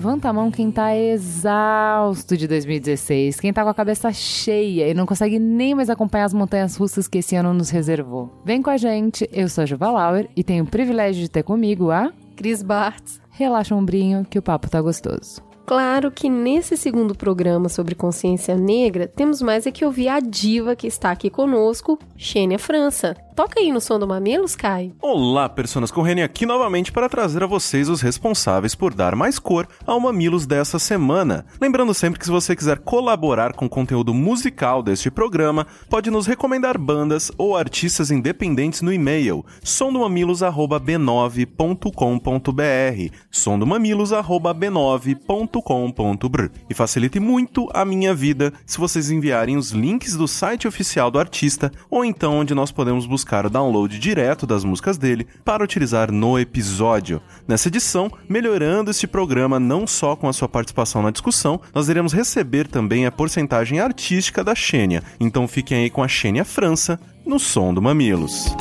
levanta a mão quem tá exausto de 2016, quem tá com a cabeça cheia e não consegue nem mais acompanhar as montanhas russas que esse ano nos reservou. Vem com a gente, eu sou a Juva Lauer e tenho o privilégio de ter comigo a Cris Bartz. Relaxa o ombrinho que o papo tá gostoso. Claro que nesse segundo programa sobre consciência negra, temos mais é que ouvir a diva que está aqui conosco, Xênia França. Toca aí no som do Mamilos, Kai. Olá, personas com Reni aqui novamente para trazer a vocês os responsáveis por dar mais cor ao Mamilos dessa semana. Lembrando sempre que se você quiser colaborar com o conteúdo musical deste programa, pode nos recomendar bandas ou artistas independentes no e-mail sondomamilos@b9.com.br, sondomamilos@b9.com.br. E facilite muito a minha vida se vocês enviarem os links do site oficial do artista ou então onde nós podemos buscar o download direto das músicas dele para utilizar no episódio. Nessa edição, melhorando este programa não só com a sua participação na discussão, nós iremos receber também a porcentagem artística da Xênia. Então fiquem aí com a Xênia França no som do Mamilos.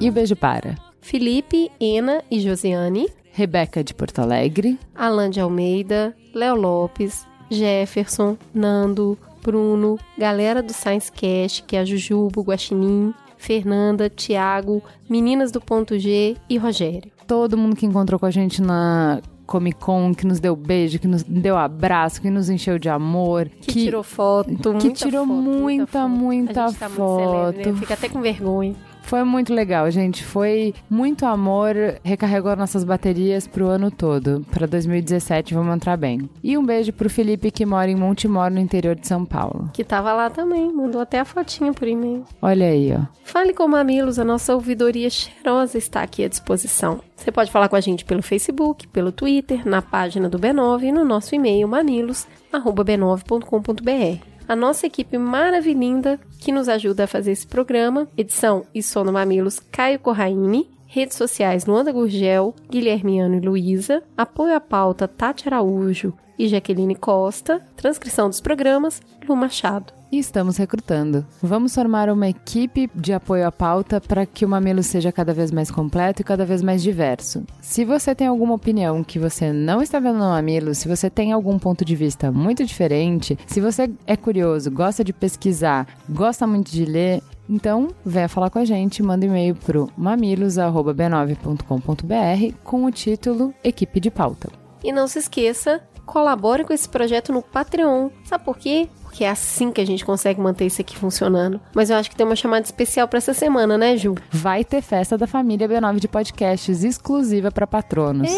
E o beijo para Felipe, Ena e Josiane, Rebeca de Porto Alegre, Alan de Almeida, Léo Lopes, Jefferson, Nando, Bruno, galera do Science Cast, que é a Jujubo, Guaxinim, Fernanda, Tiago, meninas do Ponto G e Rogério. todo mundo que encontrou com a gente na Comic Con, que nos deu beijo, que nos deu abraço, que nos encheu de amor, Que, tirou foto, que muita tirou foto, muita, foto. muita a gente tá muito celebre, né? foto. Fica até com vergonha. Foi muito legal, gente. Foi muito amor, recarregou nossas baterias pro ano todo. Pra 2017 vamos entrar bem. E um beijo pro Felipe que mora em Montemor, no interior de São Paulo. Que tava lá também, mandou até a fotinha por e-mail. Olha aí, ó. Fale com Mamilos, a nossa ouvidoria cheirosa está aqui à disposição. Você pode falar com a gente pelo Facebook, pelo Twitter, na página do B9 e no nosso e-mail mamilos@b9.com.br. A nossa equipe maravilhinda que nos ajuda a fazer esse programa, edição e som no Mamilos, Caio Corraine, redes sociais Luanda Gurgel, Guilhermiano e Luísa, apoio à pauta Tati Araújo e Jaqueline Costa, transcrição dos programas Lu Machado. E estamos recrutando. Vamos formar uma equipe de apoio à pauta para que o Mamilo seja cada vez mais completo e cada vez mais diverso. Se você tem alguma opinião que você não está vendo no Mamilo, se você tem algum ponto de vista muito diferente, se você é curioso, gosta de pesquisar, gosta muito de ler, então venha falar com a gente, manda e-mail pro mamilos@b9.com.br com o título Equipe de Pauta. E não se esqueça, colabore com esse projeto no Patreon. Sabe por quê? Porque é assim que a gente consegue manter isso aqui funcionando. Mas eu acho que tem uma chamada especial pra essa semana, né, Ju? Vai ter festa da família B9 de podcasts exclusiva para patronos.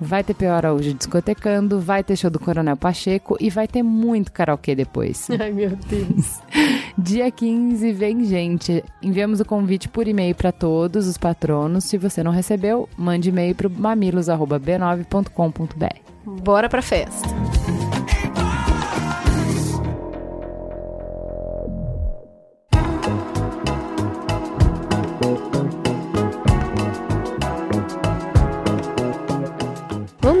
Vai ter Pior Araújo discotecando, vai ter show do Coronel Pacheco e vai ter muito karaokê depois. Ai, meu Deus. Dia 15, vem gente. Enviamos o convite por e-mail para todos os patronos. Se você não recebeu, mande e-mail para mamilos@b9.com.br. Bora pra festa.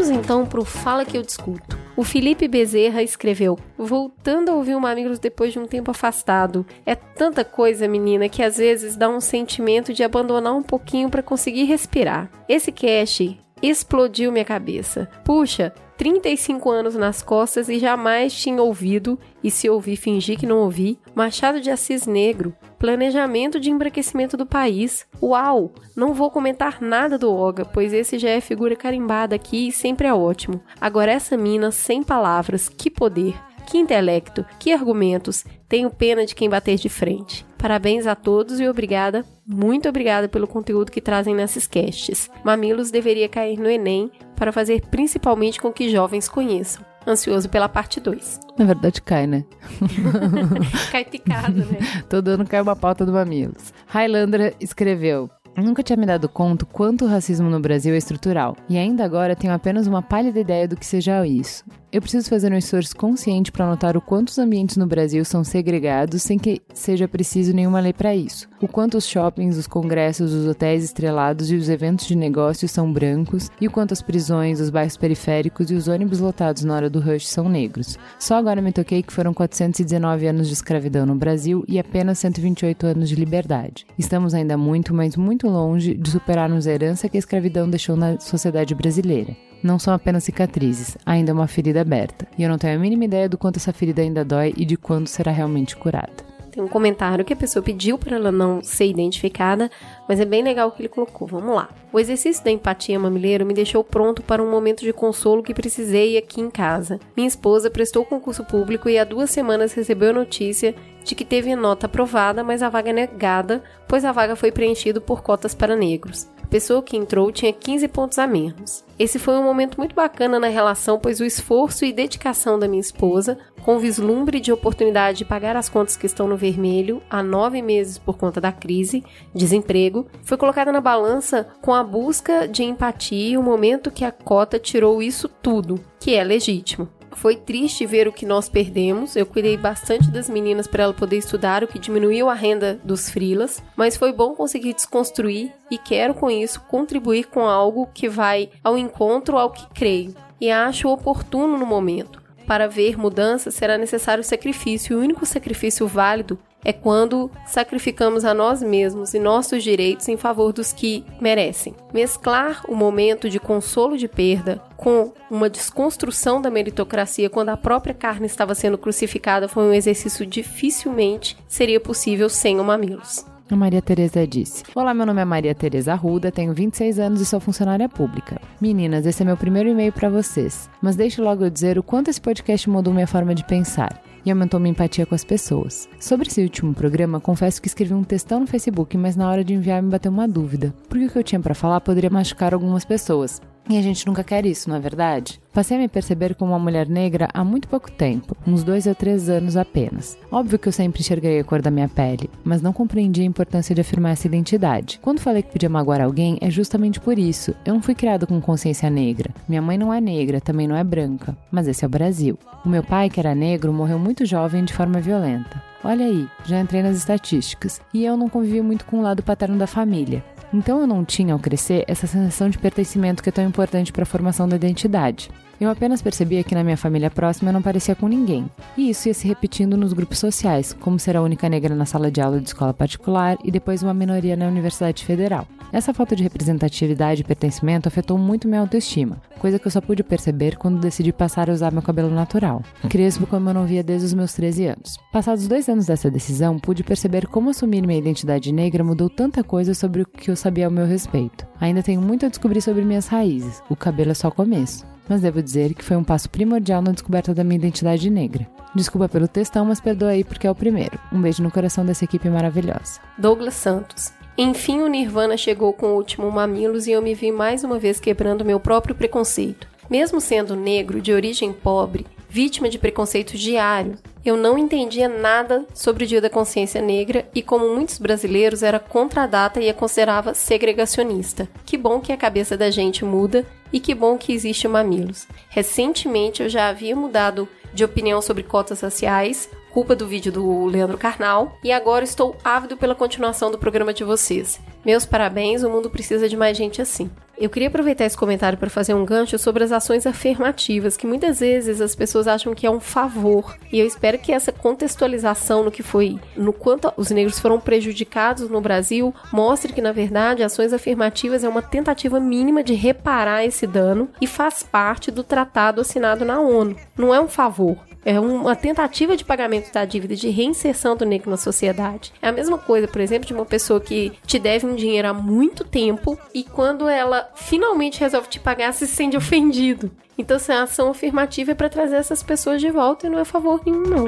Vamos então pro Fala que eu discuto. O Felipe Bezerra escreveu: Voltando a ouvir o Mamilos depois de um tempo afastado. É tanta coisa, menina, que às vezes dá um sentimento de abandonar um pouquinho para conseguir respirar. Esse cast explodiu minha cabeça. Puxa, 35 anos nas costas e jamais tinha ouvido, e se ouvi, fingi que não ouvi, Machado de Assis Negro, planejamento de embranquecimento do país. Uau! Não vou comentar nada do Oga, pois esse já é figura carimbada aqui e sempre é ótimo. Agora essa mina, sem palavras, que poder! Que intelecto, que argumentos. Tenho pena de quem bater de frente. Parabéns a todos e obrigada, muito obrigada pelo conteúdo que trazem nesses casts. Mamilos deveria cair no Enem para fazer principalmente com que jovens conheçam. Ansioso pela parte 2. Na verdade, cai, né? cai picado, né? Todo ano cai uma pauta do Mamilos. Highlander escreveu: Nunca tinha me dado conta quanto o racismo no Brasil é estrutural, e ainda agora tenho apenas uma pálida ideia do que seja isso. Eu preciso fazer um esforço consciente para notar o quanto os ambientes no Brasil são segregados sem que seja preciso nenhuma lei para isso. O quanto os shoppings, os congressos, os hotéis estrelados e os eventos de negócios são brancos e o quanto as prisões, os bairros periféricos e os ônibus lotados na hora do rush são negros. Só agora me toquei que foram 419 anos de escravidão no Brasil e apenas 128 anos de liberdade. Estamos ainda muito, mas muito longe de superarmos a herança que a escravidão deixou na sociedade brasileira não são apenas cicatrizes, ainda é uma ferida aberta. E eu não tenho a mínima ideia do quanto essa ferida ainda dói e de quando será realmente curada. Tem um comentário que a pessoa pediu para ela não ser identificada, mas é bem legal o que ele colocou. Vamos lá. O exercício da empatia mamileiro me deixou pronto para um momento de consolo que precisei aqui em casa. Minha esposa prestou concurso público e há duas semanas recebeu a notícia de que teve nota aprovada, mas a vaga negada, pois a vaga foi preenchida por cotas para negros pessoa que entrou tinha 15 pontos a menos. Esse foi um momento muito bacana na relação, pois o esforço e dedicação da minha esposa, com vislumbre de oportunidade de pagar as contas que estão no vermelho há nove meses por conta da crise, desemprego, foi colocada na balança com a busca de empatia e o momento que a cota tirou isso tudo, que é legítimo. Foi triste ver o que nós perdemos. Eu cuidei bastante das meninas para ela poder estudar, o que diminuiu a renda dos frilas, mas foi bom conseguir desconstruir e quero com isso contribuir com algo que vai ao encontro ao que creio e acho oportuno no momento. Para ver mudanças será necessário sacrifício, e o único sacrifício válido é quando sacrificamos a nós mesmos e nossos direitos em favor dos que merecem. Mesclar o momento de consolo de perda com uma desconstrução da meritocracia quando a própria carne estava sendo crucificada foi um exercício dificilmente seria possível sem o mamilos. A Maria Tereza disse: Olá, meu nome é Maria Tereza Arruda, tenho 26 anos e sou funcionária pública. Meninas, esse é meu primeiro e-mail para vocês. Mas deixe logo eu dizer o quanto esse podcast mudou minha forma de pensar e aumentou minha empatia com as pessoas. Sobre esse último programa, confesso que escrevi um textão no Facebook, mas na hora de enviar me bateu uma dúvida, porque o que eu tinha para falar poderia machucar algumas pessoas. E a gente nunca quer isso, não é verdade? Passei a me perceber como uma mulher negra há muito pouco tempo, uns dois a três anos apenas. Óbvio que eu sempre enxerguei a cor da minha pele, mas não compreendi a importância de afirmar essa identidade. Quando falei que podia magoar alguém, é justamente por isso. Eu não fui criado com consciência negra. Minha mãe não é negra, também não é branca, mas esse é o Brasil. O meu pai, que era negro, morreu muito jovem de forma violenta. Olha aí, já entrei nas estatísticas. E eu não convivi muito com o lado paterno da família. Então eu não tinha, ao crescer, essa sensação de pertencimento que é tão importante para a formação da identidade. Eu apenas percebia que na minha família próxima eu não parecia com ninguém. E isso ia se repetindo nos grupos sociais, como ser a única negra na sala de aula de escola particular e depois uma minoria na Universidade Federal. Essa falta de representatividade e pertencimento afetou muito minha autoestima, coisa que eu só pude perceber quando decidi passar a usar meu cabelo natural, crespo como eu não via desde os meus 13 anos. Passados dois anos dessa decisão, pude perceber como assumir minha identidade negra mudou tanta coisa sobre o que eu sabia ao meu respeito. Ainda tenho muito a descobrir sobre minhas raízes, o cabelo é só o começo mas devo dizer que foi um passo primordial na descoberta da minha identidade negra. Desculpa pelo textão, mas perdoa aí porque é o primeiro. Um beijo no coração dessa equipe maravilhosa. Douglas Santos. Enfim, o Nirvana chegou com o último Mamilos e eu me vi mais uma vez quebrando meu próprio preconceito. Mesmo sendo negro, de origem pobre, vítima de preconceito diário, eu não entendia nada sobre o Dia da Consciência Negra e, como muitos brasileiros, era contra a data e a considerava segregacionista. Que bom que a cabeça da gente muda e que bom que existe o Mamilos. Recentemente eu já havia mudado de opinião sobre cotas raciais, culpa do vídeo do Leandro Carnal, e agora estou ávido pela continuação do programa de vocês. Meus parabéns, o mundo precisa de mais gente assim. Eu queria aproveitar esse comentário para fazer um gancho sobre as ações afirmativas, que muitas vezes as pessoas acham que é um favor. E eu espero que essa contextualização no que foi, no quanto os negros foram prejudicados no Brasil, mostre que, na verdade, ações afirmativas é uma tentativa mínima de reparar esse dano e faz parte do tratado assinado na ONU. Não é um favor. É uma tentativa de pagamento da dívida, de reinserção do negro na sociedade. É a mesma coisa, por exemplo, de uma pessoa que te deve um dinheiro há muito tempo e quando ela finalmente resolve te pagar, se sente ofendido. Então, essa a ação afirmativa é para trazer essas pessoas de volta e não é favor nenhum, não.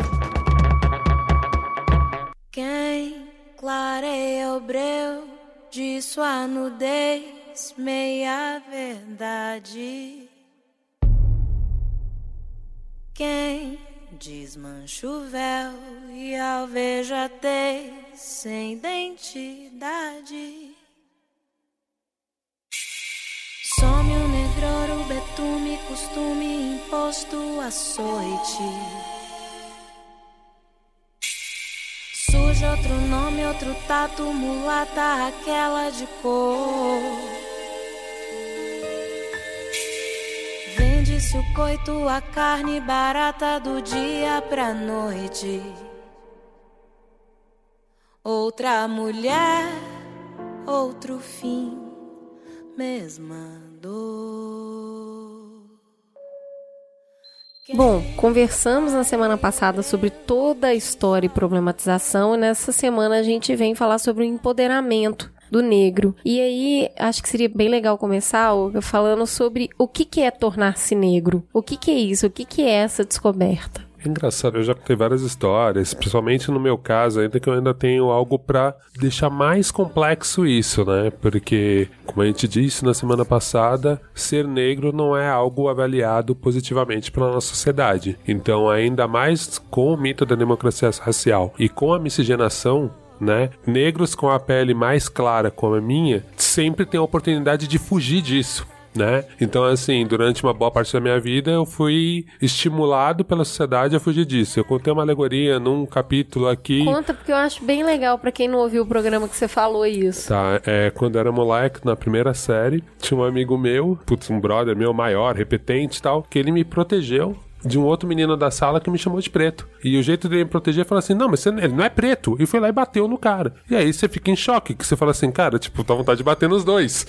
Quem clareia o breu de sua nudez, meia verdade. Quem desmancha o véu e alvejatez sem identidade. Some o negror, o betume, costume imposto açoite. Surge outro nome, outro tato, mulata, aquela de cor. Vende-se o coito, a carne barata do dia pra noite. Outra mulher, outro fim, mesma dor. Bom, conversamos na semana passada sobre toda a história e problematização, e nessa semana a gente vem falar sobre o empoderamento do negro. E aí, acho que seria bem legal começar, Olga, falando sobre o que, que é tornar-se negro. O que, que é isso? O que, que é essa descoberta? É engraçado, eu já contei várias histórias, principalmente no meu caso, ainda que eu ainda tenho algo para deixar mais complexo isso, né? Porque, como a gente disse na semana passada, ser negro não é algo avaliado positivamente pela nossa sociedade. Então, ainda mais com o mito da democracia racial e com a miscigenação, né? Negros com a pele mais clara como a minha sempre têm a oportunidade de fugir disso né? Então, assim, durante uma boa parte da minha vida, eu fui estimulado pela sociedade a fugir disso. Eu contei uma alegoria num capítulo aqui. Conta, porque eu acho bem legal para quem não ouviu o programa que você falou isso. Tá, é, quando eu era moleque, na primeira série, tinha um amigo meu, putz, um brother meu maior, repetente e tal, que ele me protegeu de um outro menino da sala que me chamou de preto. E o jeito dele me proteger foi assim: não, mas você, ele não é preto. E foi lá e bateu no cara. E aí você fica em choque, que você fala assim, cara, tipo, tá vontade de bater nos dois.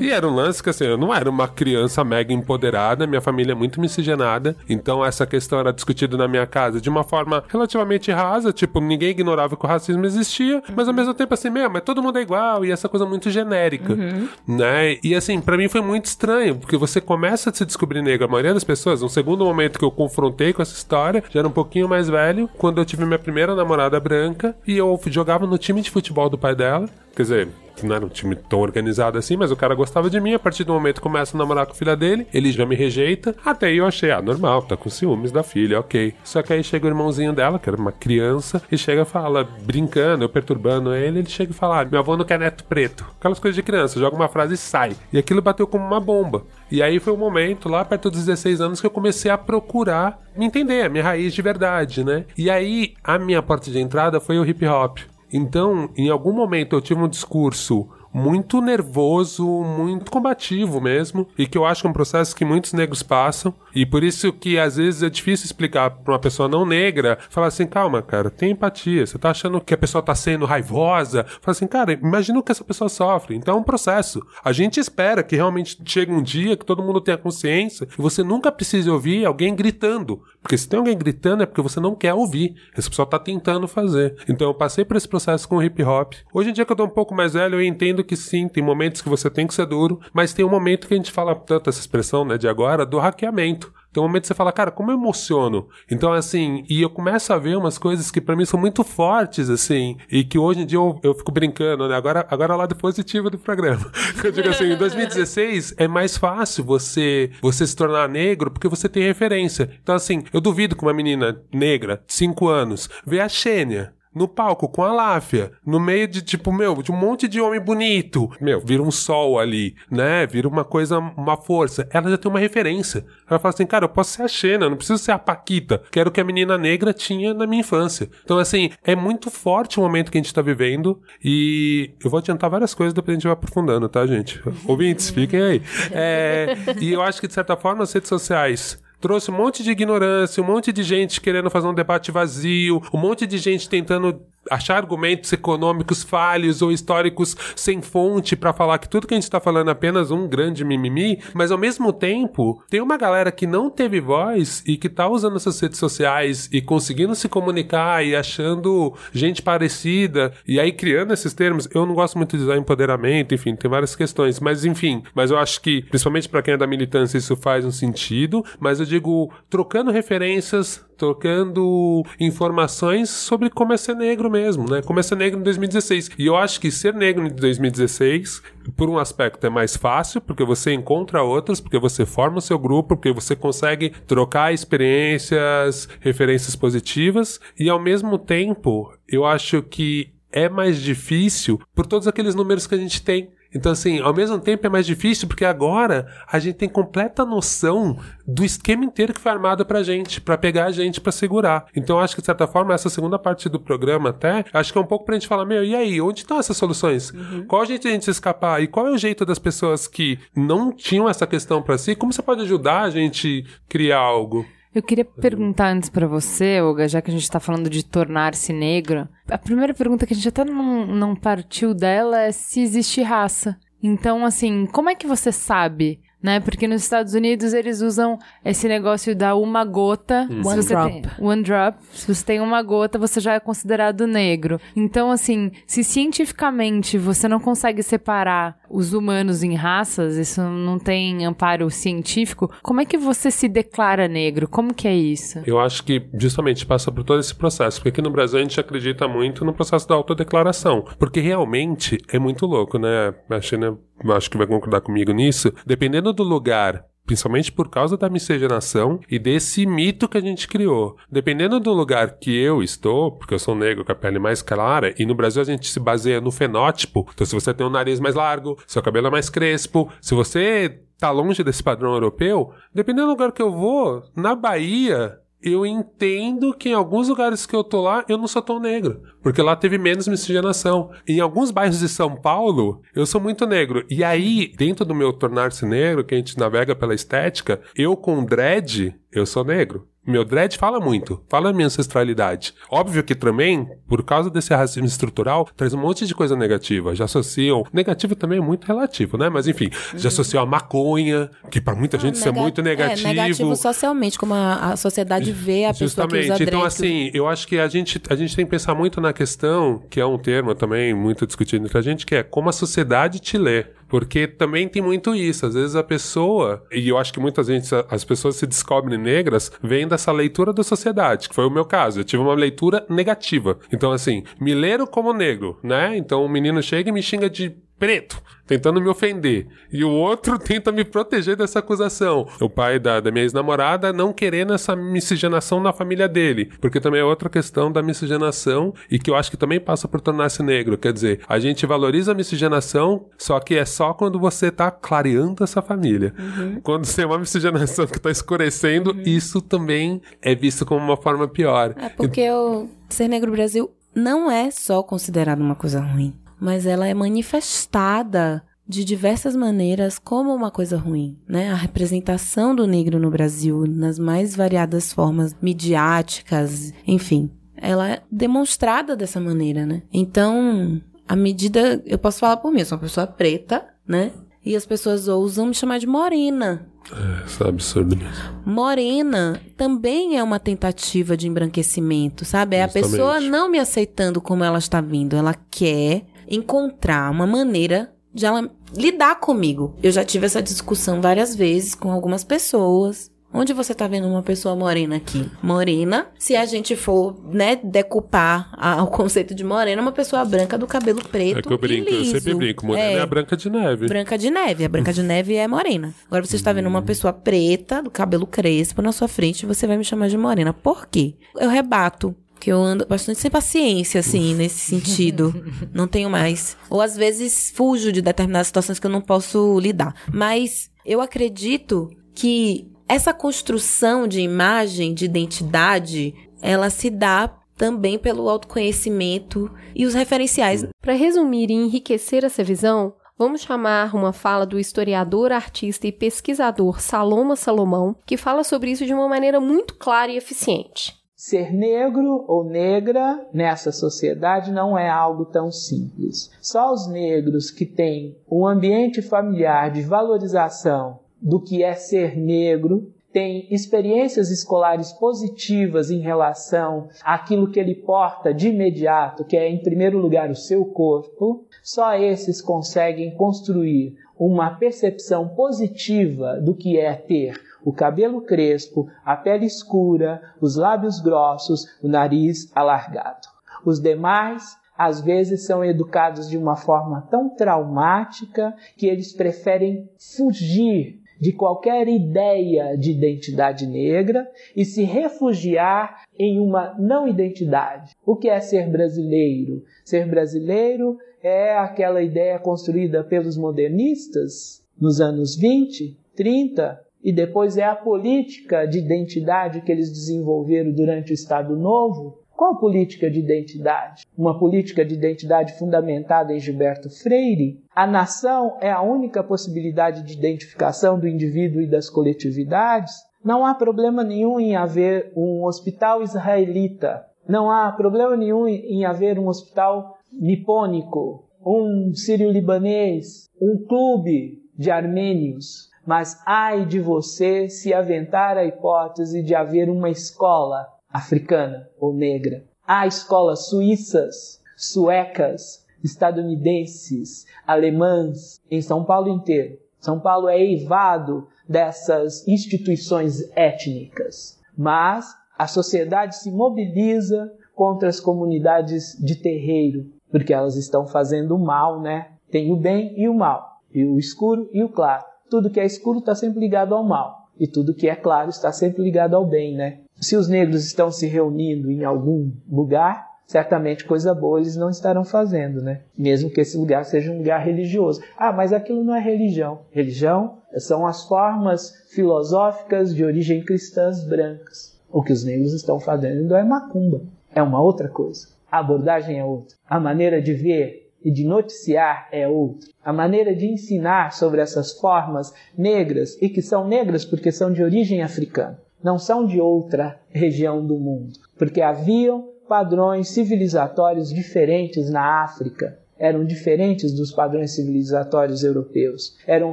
e era um lance que assim, eu não era uma criança mega empoderada, minha família é muito miscigenada. Então essa questão era discutida na minha casa de uma forma relativamente rasa, tipo, ninguém ignorava que o racismo existia, mas ao mesmo tempo assim, meu, mas todo mundo é igual, e essa coisa muito genérica, uhum. né? E assim, para mim foi muito estranho, porque você começa a se descobrir negro, a maioria das pessoas, um segundo momento que eu confrontei com essa história, já era um pouquinho mais velho, quando eu tive minha primeira namorada branca e eu jogava no time de futebol do pai dela. Quer dizer, não era um time tão organizado assim, mas o cara gostava de mim. A partir do momento que começa a namorar com a filha dele, ele já me rejeita. Até aí eu achei, ah, normal, tá com ciúmes da filha, ok. Só que aí chega o irmãozinho dela, que era uma criança, e chega e fala, brincando, eu perturbando ele, ele chega e fala, ah, meu avô não quer neto preto. Aquelas coisas de criança, joga uma frase e sai. E aquilo bateu como uma bomba. E aí foi o um momento, lá perto dos 16 anos, que eu comecei a procurar me entender, a minha raiz de verdade, né? E aí, a minha porta de entrada foi o hip hop. Então, em algum momento eu tive um discurso muito nervoso, muito combativo mesmo, e que eu acho que é um processo que muitos negros passam, e por isso que às vezes é difícil explicar para uma pessoa não negra, falar assim, calma, cara, tem empatia, você tá achando que a pessoa tá sendo raivosa, fala assim, cara, imagina o que essa pessoa sofre, então é um processo. A gente espera que realmente chegue um dia que todo mundo tenha consciência e você nunca precise ouvir alguém gritando, porque se tem alguém gritando é porque você não quer ouvir, essa pessoa tá tentando fazer. Então eu passei por esse processo com o hip hop. Hoje em dia que eu tô um pouco mais velho, eu entendo que sim, tem momentos que você tem que ser duro, mas tem um momento que a gente fala tanto essa expressão, né, de agora, do hackeamento. Tem um momento que você fala, cara, como eu emociono. Então, assim, e eu começo a ver umas coisas que para mim são muito fortes, assim, e que hoje em dia eu, eu fico brincando, né? Agora, agora é o lado positivo do programa. Eu digo assim, em 2016 é mais fácil você, você se tornar negro porque você tem referência. Então, assim, eu duvido que uma menina negra, 5 anos, vê a Xênia no palco com a Láfia, no meio de, tipo, meu, de um monte de homem bonito. Meu, vira um sol ali, né? Vira uma coisa, uma força. Ela já tem uma referência. Ela fala assim, cara, eu posso ser a Xena, não preciso ser a Paquita. Quero que a menina negra tinha na minha infância. Então, assim, é muito forte o momento que a gente tá vivendo e eu vou adiantar várias coisas, depois a gente vai aprofundando, tá, gente? Ouvintes, fiquem aí. É, e eu acho que, de certa forma, as redes sociais trouxe um monte de ignorância, um monte de gente querendo fazer um debate vazio, um monte de gente tentando achar argumentos econômicos falhos ou históricos sem fonte para falar que tudo que a gente está falando é apenas um grande mimimi, mas ao mesmo tempo tem uma galera que não teve voz e que tá usando essas redes sociais e conseguindo se comunicar e achando gente parecida e aí criando esses termos. Eu não gosto muito de usar empoderamento, enfim, tem várias questões, mas enfim, mas eu acho que principalmente para quem é da militância isso faz um sentido, mas eu digo trocando referências, trocando informações sobre como é ser negro mesmo, né? Como é ser negro em 2016. E eu acho que ser negro em 2016, por um aspecto, é mais fácil, porque você encontra outros, porque você forma o seu grupo, porque você consegue trocar experiências, referências positivas, e ao mesmo tempo, eu acho que é mais difícil por todos aqueles números que a gente tem. Então, assim, ao mesmo tempo é mais difícil porque agora a gente tem completa noção do esquema inteiro que foi armado pra gente, pra pegar a gente pra segurar. Então, acho que, de certa forma, essa segunda parte do programa até, acho que é um pouco pra gente falar, meu, e aí, onde estão essas soluções? Uhum. Qual jeito de a gente escapar? E qual é o jeito das pessoas que não tinham essa questão pra si? Como você pode ajudar a gente criar algo? Eu queria perguntar antes para você, Olga, já que a gente tá falando de tornar-se negro. A primeira pergunta que a gente até não, não partiu dela é se existe raça. Então, assim, como é que você sabe né? Porque nos Estados Unidos eles usam esse negócio da uma gota. Hum. One drop. Tem, one drop. Se você tem uma gota, você já é considerado negro. Então, assim, se cientificamente você não consegue separar os humanos em raças, isso não tem amparo científico, como é que você se declara negro? Como que é isso? Eu acho que justamente passa por todo esse processo, porque aqui no Brasil a gente acredita muito no processo da autodeclaração, porque realmente é muito louco, né? A China acho que vai concordar comigo nisso, dependendo do lugar principalmente por causa da miscigenação e desse mito que a gente criou. Dependendo do lugar que eu estou, porque eu sou negro com a pele mais clara, e no Brasil a gente se baseia no fenótipo, então se você tem um nariz mais largo, seu cabelo é mais crespo, se você tá longe desse padrão europeu, dependendo do lugar que eu vou, na Bahia, eu entendo que em alguns lugares que eu tô lá, eu não sou tão negro. Porque lá teve menos miscigenação. Em alguns bairros de São Paulo, eu sou muito negro. E aí, dentro do meu tornar-se negro, que a gente navega pela estética, eu com dread, eu sou negro. Meu dread fala muito, fala a minha ancestralidade. Óbvio que também, por causa desse racismo estrutural, traz um monte de coisa negativa. Já associam. Negativo também é muito relativo, né? Mas enfim, uhum. já associam a maconha, que para muita ah, gente isso é muito negativo. É, negativo socialmente, como a, a sociedade vê a pessoa que usa Então, assim, eu acho que a gente, a gente tem que pensar muito na questão, que é um termo também muito discutido entre a gente, que é como a sociedade te lê. Porque também tem muito isso. Às vezes a pessoa, e eu acho que muitas vezes as pessoas se descobrem negras, vem dessa leitura da sociedade, que foi o meu caso. Eu tive uma leitura negativa. Então, assim, me leram como negro, né? Então o menino chega e me xinga de preto, tentando me ofender. E o outro tenta me proteger dessa acusação. O pai da, da minha ex-namorada não querendo essa miscigenação na família dele. Porque também é outra questão da miscigenação e que eu acho que também passa por tornar-se negro. Quer dizer, a gente valoriza a miscigenação, só que é só quando você tá clareando essa família. Uhum. Quando você é uma miscigenação que tá escurecendo, uhum. isso também é visto como uma forma pior. É porque o ser negro no Brasil não é só considerado uma coisa ruim mas ela é manifestada de diversas maneiras como uma coisa ruim, né? A representação do negro no Brasil nas mais variadas formas midiáticas, enfim, ela é demonstrada dessa maneira, né? Então, à medida, eu posso falar por mim, eu sou uma pessoa preta, né? E as pessoas ousam me chamar de morena. É, isso é absurdo mesmo. Morena também é uma tentativa de embranquecimento, sabe? É Justamente. a pessoa não me aceitando como ela está vindo. Ela quer encontrar uma maneira de ela lidar comigo. Eu já tive essa discussão várias vezes com algumas pessoas. Onde você tá vendo uma pessoa morena aqui? Morena, se a gente for, né, decupar a, o conceito de morena, uma pessoa branca do cabelo preto. É que eu brinco, eu sempre brinco. Morena é, é, a branca de neve. Branca de neve. A branca de neve é morena. Agora você está vendo uma pessoa preta, do cabelo crespo na sua frente, você vai me chamar de morena. Por quê? Eu rebato Porque eu ando bastante sem paciência, assim, nesse sentido. Não tenho mais. Ou às vezes fujo de determinadas situações que eu não posso lidar. Mas eu acredito que essa construção de imagem, de identidade, ela se dá também pelo autoconhecimento e os referenciais. Para resumir e enriquecer essa visão, vamos chamar uma fala do historiador, artista e pesquisador Saloma Salomão, que fala sobre isso de uma maneira muito clara e eficiente. Ser negro ou negra nessa sociedade não é algo tão simples. Só os negros que têm um ambiente familiar de valorização do que é ser negro, tem experiências escolares positivas em relação àquilo que ele porta de imediato, que é em primeiro lugar o seu corpo, só esses conseguem construir uma percepção positiva do que é ter o cabelo crespo, a pele escura, os lábios grossos, o nariz alargado. Os demais às vezes são educados de uma forma tão traumática que eles preferem fugir de qualquer ideia de identidade negra e se refugiar em uma não identidade. O que é ser brasileiro? Ser brasileiro é aquela ideia construída pelos modernistas nos anos 20, 30, e depois é a política de identidade que eles desenvolveram durante o Estado Novo. Qual política de identidade? Uma política de identidade fundamentada em Gilberto Freire? A nação é a única possibilidade de identificação do indivíduo e das coletividades? Não há problema nenhum em haver um hospital israelita. Não há problema nenhum em haver um hospital nipônico, um sírio-libanês, um clube de armênios mas ai de você se aventar a hipótese de haver uma escola africana ou negra. Há escolas suíças, suecas, estadunidenses, alemãs em São Paulo inteiro. São Paulo é eivado dessas instituições étnicas, mas a sociedade se mobiliza contra as comunidades de terreiro, porque elas estão fazendo o mal, né? Tem o bem e o mal, e o escuro e o claro tudo que é escuro está sempre ligado ao mal. E tudo que é claro está sempre ligado ao bem, né? Se os negros estão se reunindo em algum lugar, certamente coisa boa eles não estarão fazendo, né? Mesmo que esse lugar seja um lugar religioso. Ah, mas aquilo não é religião. Religião são as formas filosóficas de origem cristãs brancas. O que os negros estão fazendo é macumba. É uma outra coisa. A abordagem é outra. A maneira de ver e de noticiar é outra. A maneira de ensinar sobre essas formas negras, e que são negras porque são de origem africana, não são de outra região do mundo, porque haviam padrões civilizatórios diferentes na África, eram diferentes dos padrões civilizatórios europeus. Eram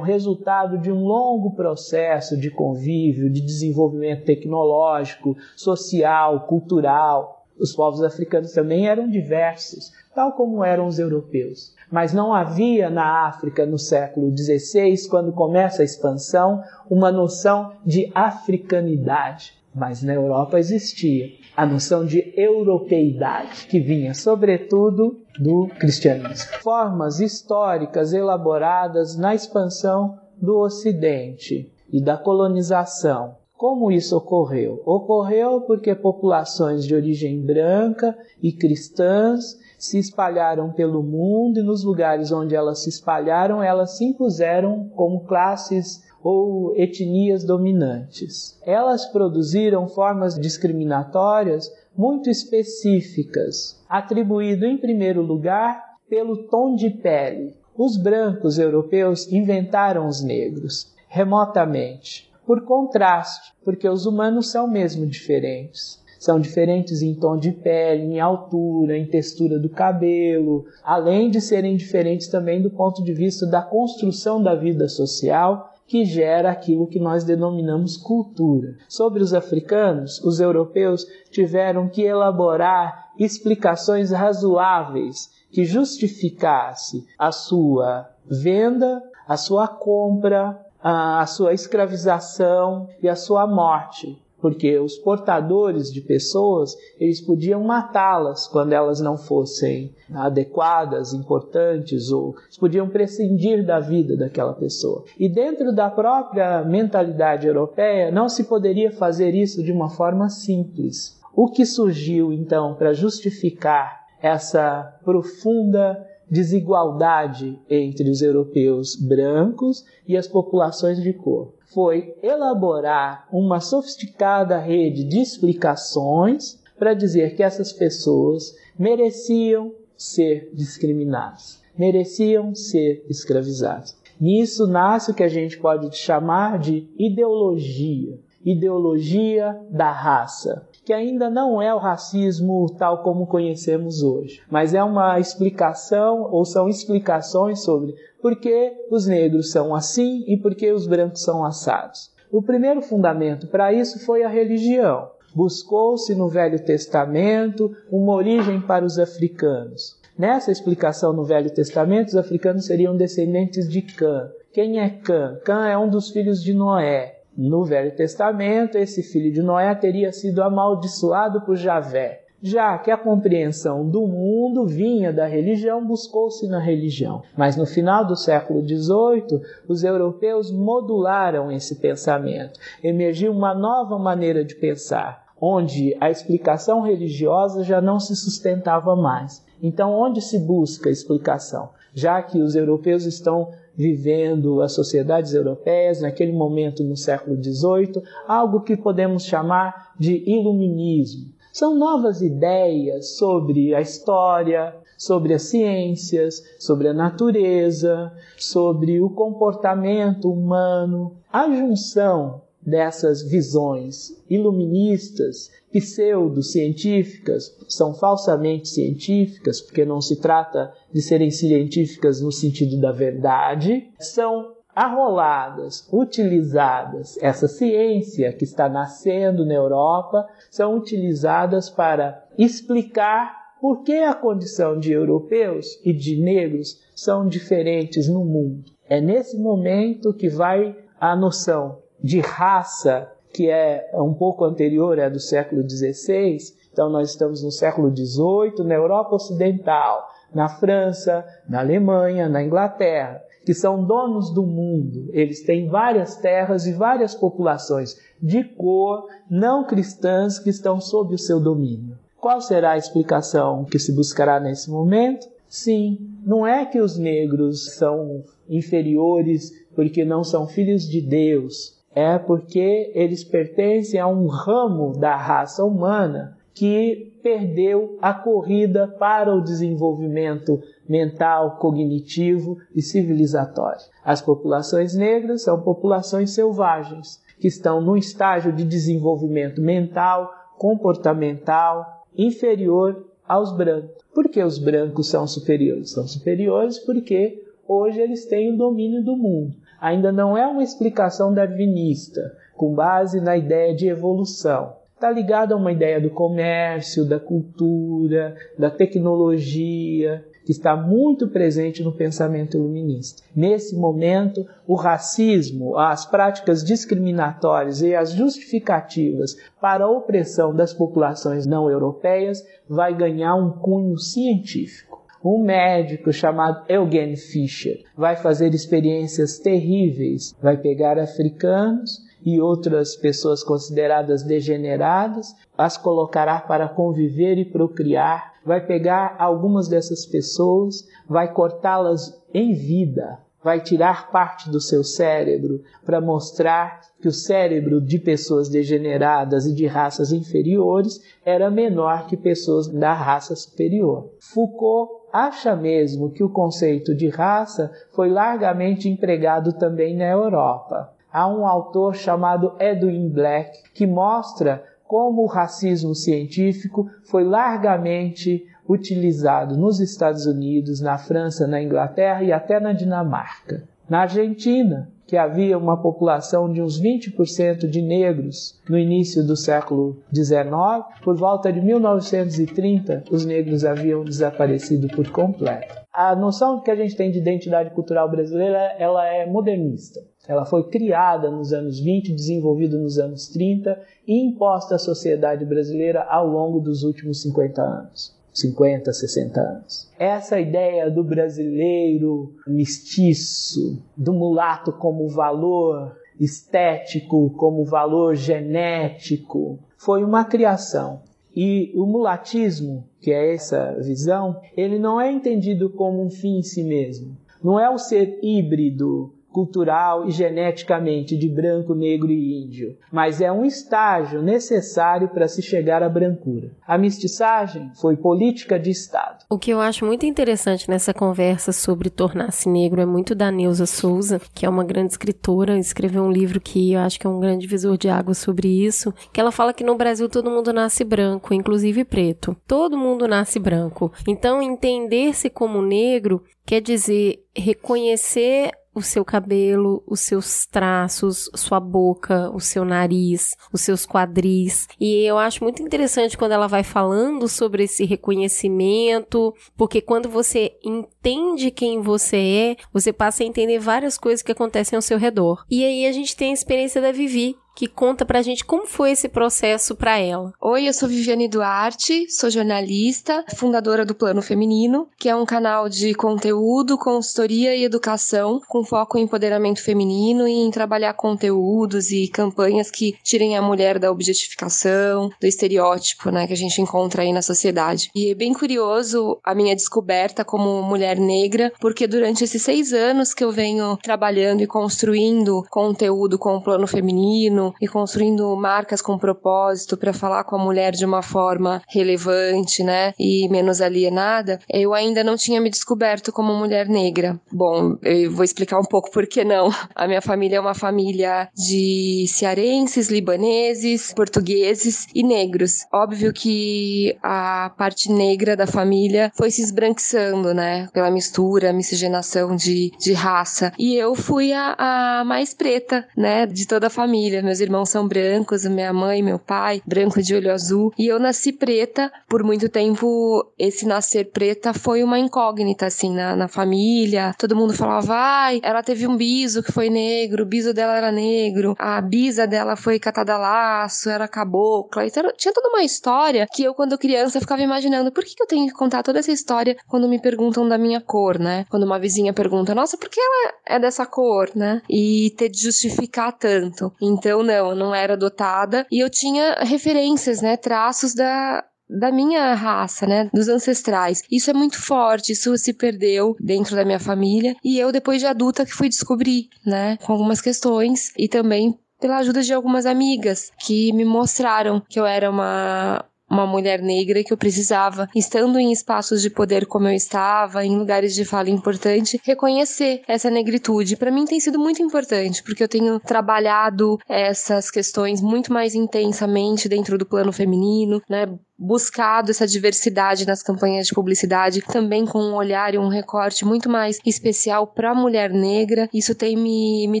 resultado de um longo processo de convívio, de desenvolvimento tecnológico, social, cultural. Os povos africanos também eram diversos, tal como eram os europeus. Mas não havia na África no século XVI, quando começa a expansão, uma noção de africanidade. Mas na Europa existia a noção de europeidade, que vinha sobretudo do cristianismo. Formas históricas elaboradas na expansão do Ocidente e da colonização como isso ocorreu? Ocorreu porque populações de origem branca e cristãs se espalharam pelo mundo e nos lugares onde elas se espalharam, elas se impuseram como classes ou etnias dominantes. Elas produziram formas discriminatórias muito específicas, atribuído em primeiro lugar pelo tom de pele. Os brancos europeus inventaram os negros remotamente, por contraste, porque os humanos são mesmo diferentes são diferentes em tom de pele, em altura, em textura do cabelo, além de serem diferentes também do ponto de vista da construção da vida social que gera aquilo que nós denominamos cultura. Sobre os africanos, os europeus tiveram que elaborar explicações razoáveis que justificasse a sua venda, a sua compra, a sua escravização e a sua morte porque os portadores de pessoas eles podiam matá-las quando elas não fossem adequadas, importantes ou podiam prescindir da vida daquela pessoa. E dentro da própria mentalidade europeia não se poderia fazer isso de uma forma simples. O que surgiu então para justificar essa profunda desigualdade entre os europeus brancos e as populações de cor? Foi elaborar uma sofisticada rede de explicações para dizer que essas pessoas mereciam ser discriminadas, mereciam ser escravizadas. Nisso nasce o que a gente pode chamar de ideologia, ideologia da raça, que ainda não é o racismo tal como conhecemos hoje, mas é uma explicação ou são explicações sobre por que os negros são assim e por que os brancos são assados. O primeiro fundamento para isso foi a religião. Buscou-se no Velho Testamento uma origem para os africanos. Nessa explicação no Velho Testamento, os africanos seriam descendentes de Cã. Quem é Cã? Cã é um dos filhos de Noé. No Velho Testamento, esse filho de Noé teria sido amaldiçoado por Javé. Já que a compreensão do mundo vinha da religião, buscou-se na religião. Mas no final do século XVIII, os europeus modularam esse pensamento. Emergiu uma nova maneira de pensar, onde a explicação religiosa já não se sustentava mais. Então, onde se busca explicação? Já que os europeus estão vivendo as sociedades europeias naquele momento no século XVIII, algo que podemos chamar de iluminismo. São novas ideias sobre a história, sobre as ciências, sobre a natureza, sobre o comportamento humano. A junção dessas visões iluministas pseudocientíficas, são falsamente científicas, porque não se trata de serem científicas no sentido da verdade, são arroladas, utilizadas, essa ciência que está nascendo na Europa, são utilizadas para explicar por que a condição de europeus e de negros são diferentes no mundo. É nesse momento que vai a noção de raça que é um pouco anterior, é do século XVI. Então, nós estamos no século XVIII, na Europa Ocidental, na França, na Alemanha, na Inglaterra, que são donos do mundo. Eles têm várias terras e várias populações de cor não cristãs que estão sob o seu domínio. Qual será a explicação que se buscará nesse momento? Sim, não é que os negros são inferiores porque não são filhos de Deus, é porque eles pertencem a um ramo da raça humana que perdeu a corrida para o desenvolvimento mental, cognitivo e civilizatório. As populações negras são populações selvagens que estão num estágio de desenvolvimento mental, comportamental inferior aos brancos. Por que os brancos são superiores? São superiores porque hoje eles têm o domínio do mundo ainda não é uma explicação darwinista, com base na ideia de evolução. Está ligado a uma ideia do comércio, da cultura, da tecnologia, que está muito presente no pensamento iluminista. Nesse momento, o racismo, as práticas discriminatórias e as justificativas para a opressão das populações não europeias vai ganhar um cunho científico um médico chamado Eugen Fischer vai fazer experiências terríveis, vai pegar africanos e outras pessoas consideradas degeneradas, as colocará para conviver e procriar, vai pegar algumas dessas pessoas, vai cortá-las em vida, vai tirar parte do seu cérebro para mostrar que o cérebro de pessoas degeneradas e de raças inferiores era menor que pessoas da raça superior. Foucault acha mesmo que o conceito de raça foi largamente empregado também na Europa. Há um autor chamado Edwin Black que mostra como o racismo científico foi largamente utilizado nos Estados Unidos, na França, na Inglaterra e até na Dinamarca. Na Argentina, que havia uma população de uns 20% de negros no início do século XIX, por volta de 1930, os negros haviam desaparecido por completo. A noção que a gente tem de identidade cultural brasileira, ela é modernista. Ela foi criada nos anos 20, desenvolvida nos anos 30 e imposta à sociedade brasileira ao longo dos últimos 50 anos. 50, 60 anos. Essa ideia do brasileiro mestiço, do mulato como valor estético, como valor genético, foi uma criação. E o mulatismo, que é essa visão, ele não é entendido como um fim em si mesmo. Não é o ser híbrido, cultural e geneticamente de branco, negro e índio, mas é um estágio necessário para se chegar à brancura. A mestiçagem foi política de Estado. O que eu acho muito interessante nessa conversa sobre tornar-se negro é muito da Neuza Souza, que é uma grande escritora, escreveu um livro que eu acho que é um grande visor de água sobre isso, que ela fala que no Brasil todo mundo nasce branco, inclusive preto. Todo mundo nasce branco. Então, entender-se como negro quer dizer reconhecer o seu cabelo, os seus traços, sua boca, o seu nariz, os seus quadris. E eu acho muito interessante quando ela vai falando sobre esse reconhecimento, porque quando você entende quem você é, você passa a entender várias coisas que acontecem ao seu redor. E aí a gente tem a experiência da Vivi, que conta pra gente como foi esse processo para ela. Oi, eu sou Viviane Duarte, sou jornalista, fundadora do Plano Feminino, que é um canal de conteúdo, consultoria e educação com foco em empoderamento feminino e em trabalhar conteúdos e campanhas que tirem a mulher da objetificação, do estereótipo, né, que a gente encontra aí na sociedade. E é bem curioso a minha descoberta como mulher negra, porque durante esses seis anos que eu venho trabalhando e construindo conteúdo com o Plano Feminino, feminino e construindo marcas com propósito para falar com a mulher de uma forma relevante, né, e menos alienada, eu ainda não tinha me descoberto como mulher negra. Bom, eu vou explicar um pouco por que não. A minha família é uma família de cearenses, libaneses, portugueses e negros. Óbvio que a parte negra da família foi se esbranquiçando, né, pela mistura, miscigenação de, de raça. E eu fui a, a mais preta, né, de toda a família meus irmãos são brancos, minha mãe, meu pai, branco de olho azul. E eu nasci preta. Por muito tempo, esse nascer preta foi uma incógnita, assim, na, na família. Todo mundo falava, vai, ela teve um biso que foi negro, o biso dela era negro, a bisa dela foi catada laço, era cabocla. Então, tinha toda uma história que eu, quando criança, ficava imaginando por que, que eu tenho que contar toda essa história quando me perguntam da minha cor, né? Quando uma vizinha pergunta, nossa, por que ela é dessa cor, né? E ter de justificar tanto. Então, não, não era adotada. E eu tinha referências, né? Traços da, da minha raça, né, dos ancestrais. Isso é muito forte, isso se perdeu dentro da minha família e eu depois de adulta que fui descobrir, né, com algumas questões e também pela ajuda de algumas amigas que me mostraram que eu era uma uma mulher negra que eu precisava, estando em espaços de poder como eu estava, em lugares de fala importante, reconhecer essa negritude. Para mim tem sido muito importante, porque eu tenho trabalhado essas questões muito mais intensamente dentro do plano feminino, né? Buscado essa diversidade nas campanhas de publicidade, também com um olhar e um recorte muito mais especial para a mulher negra. Isso tem me, me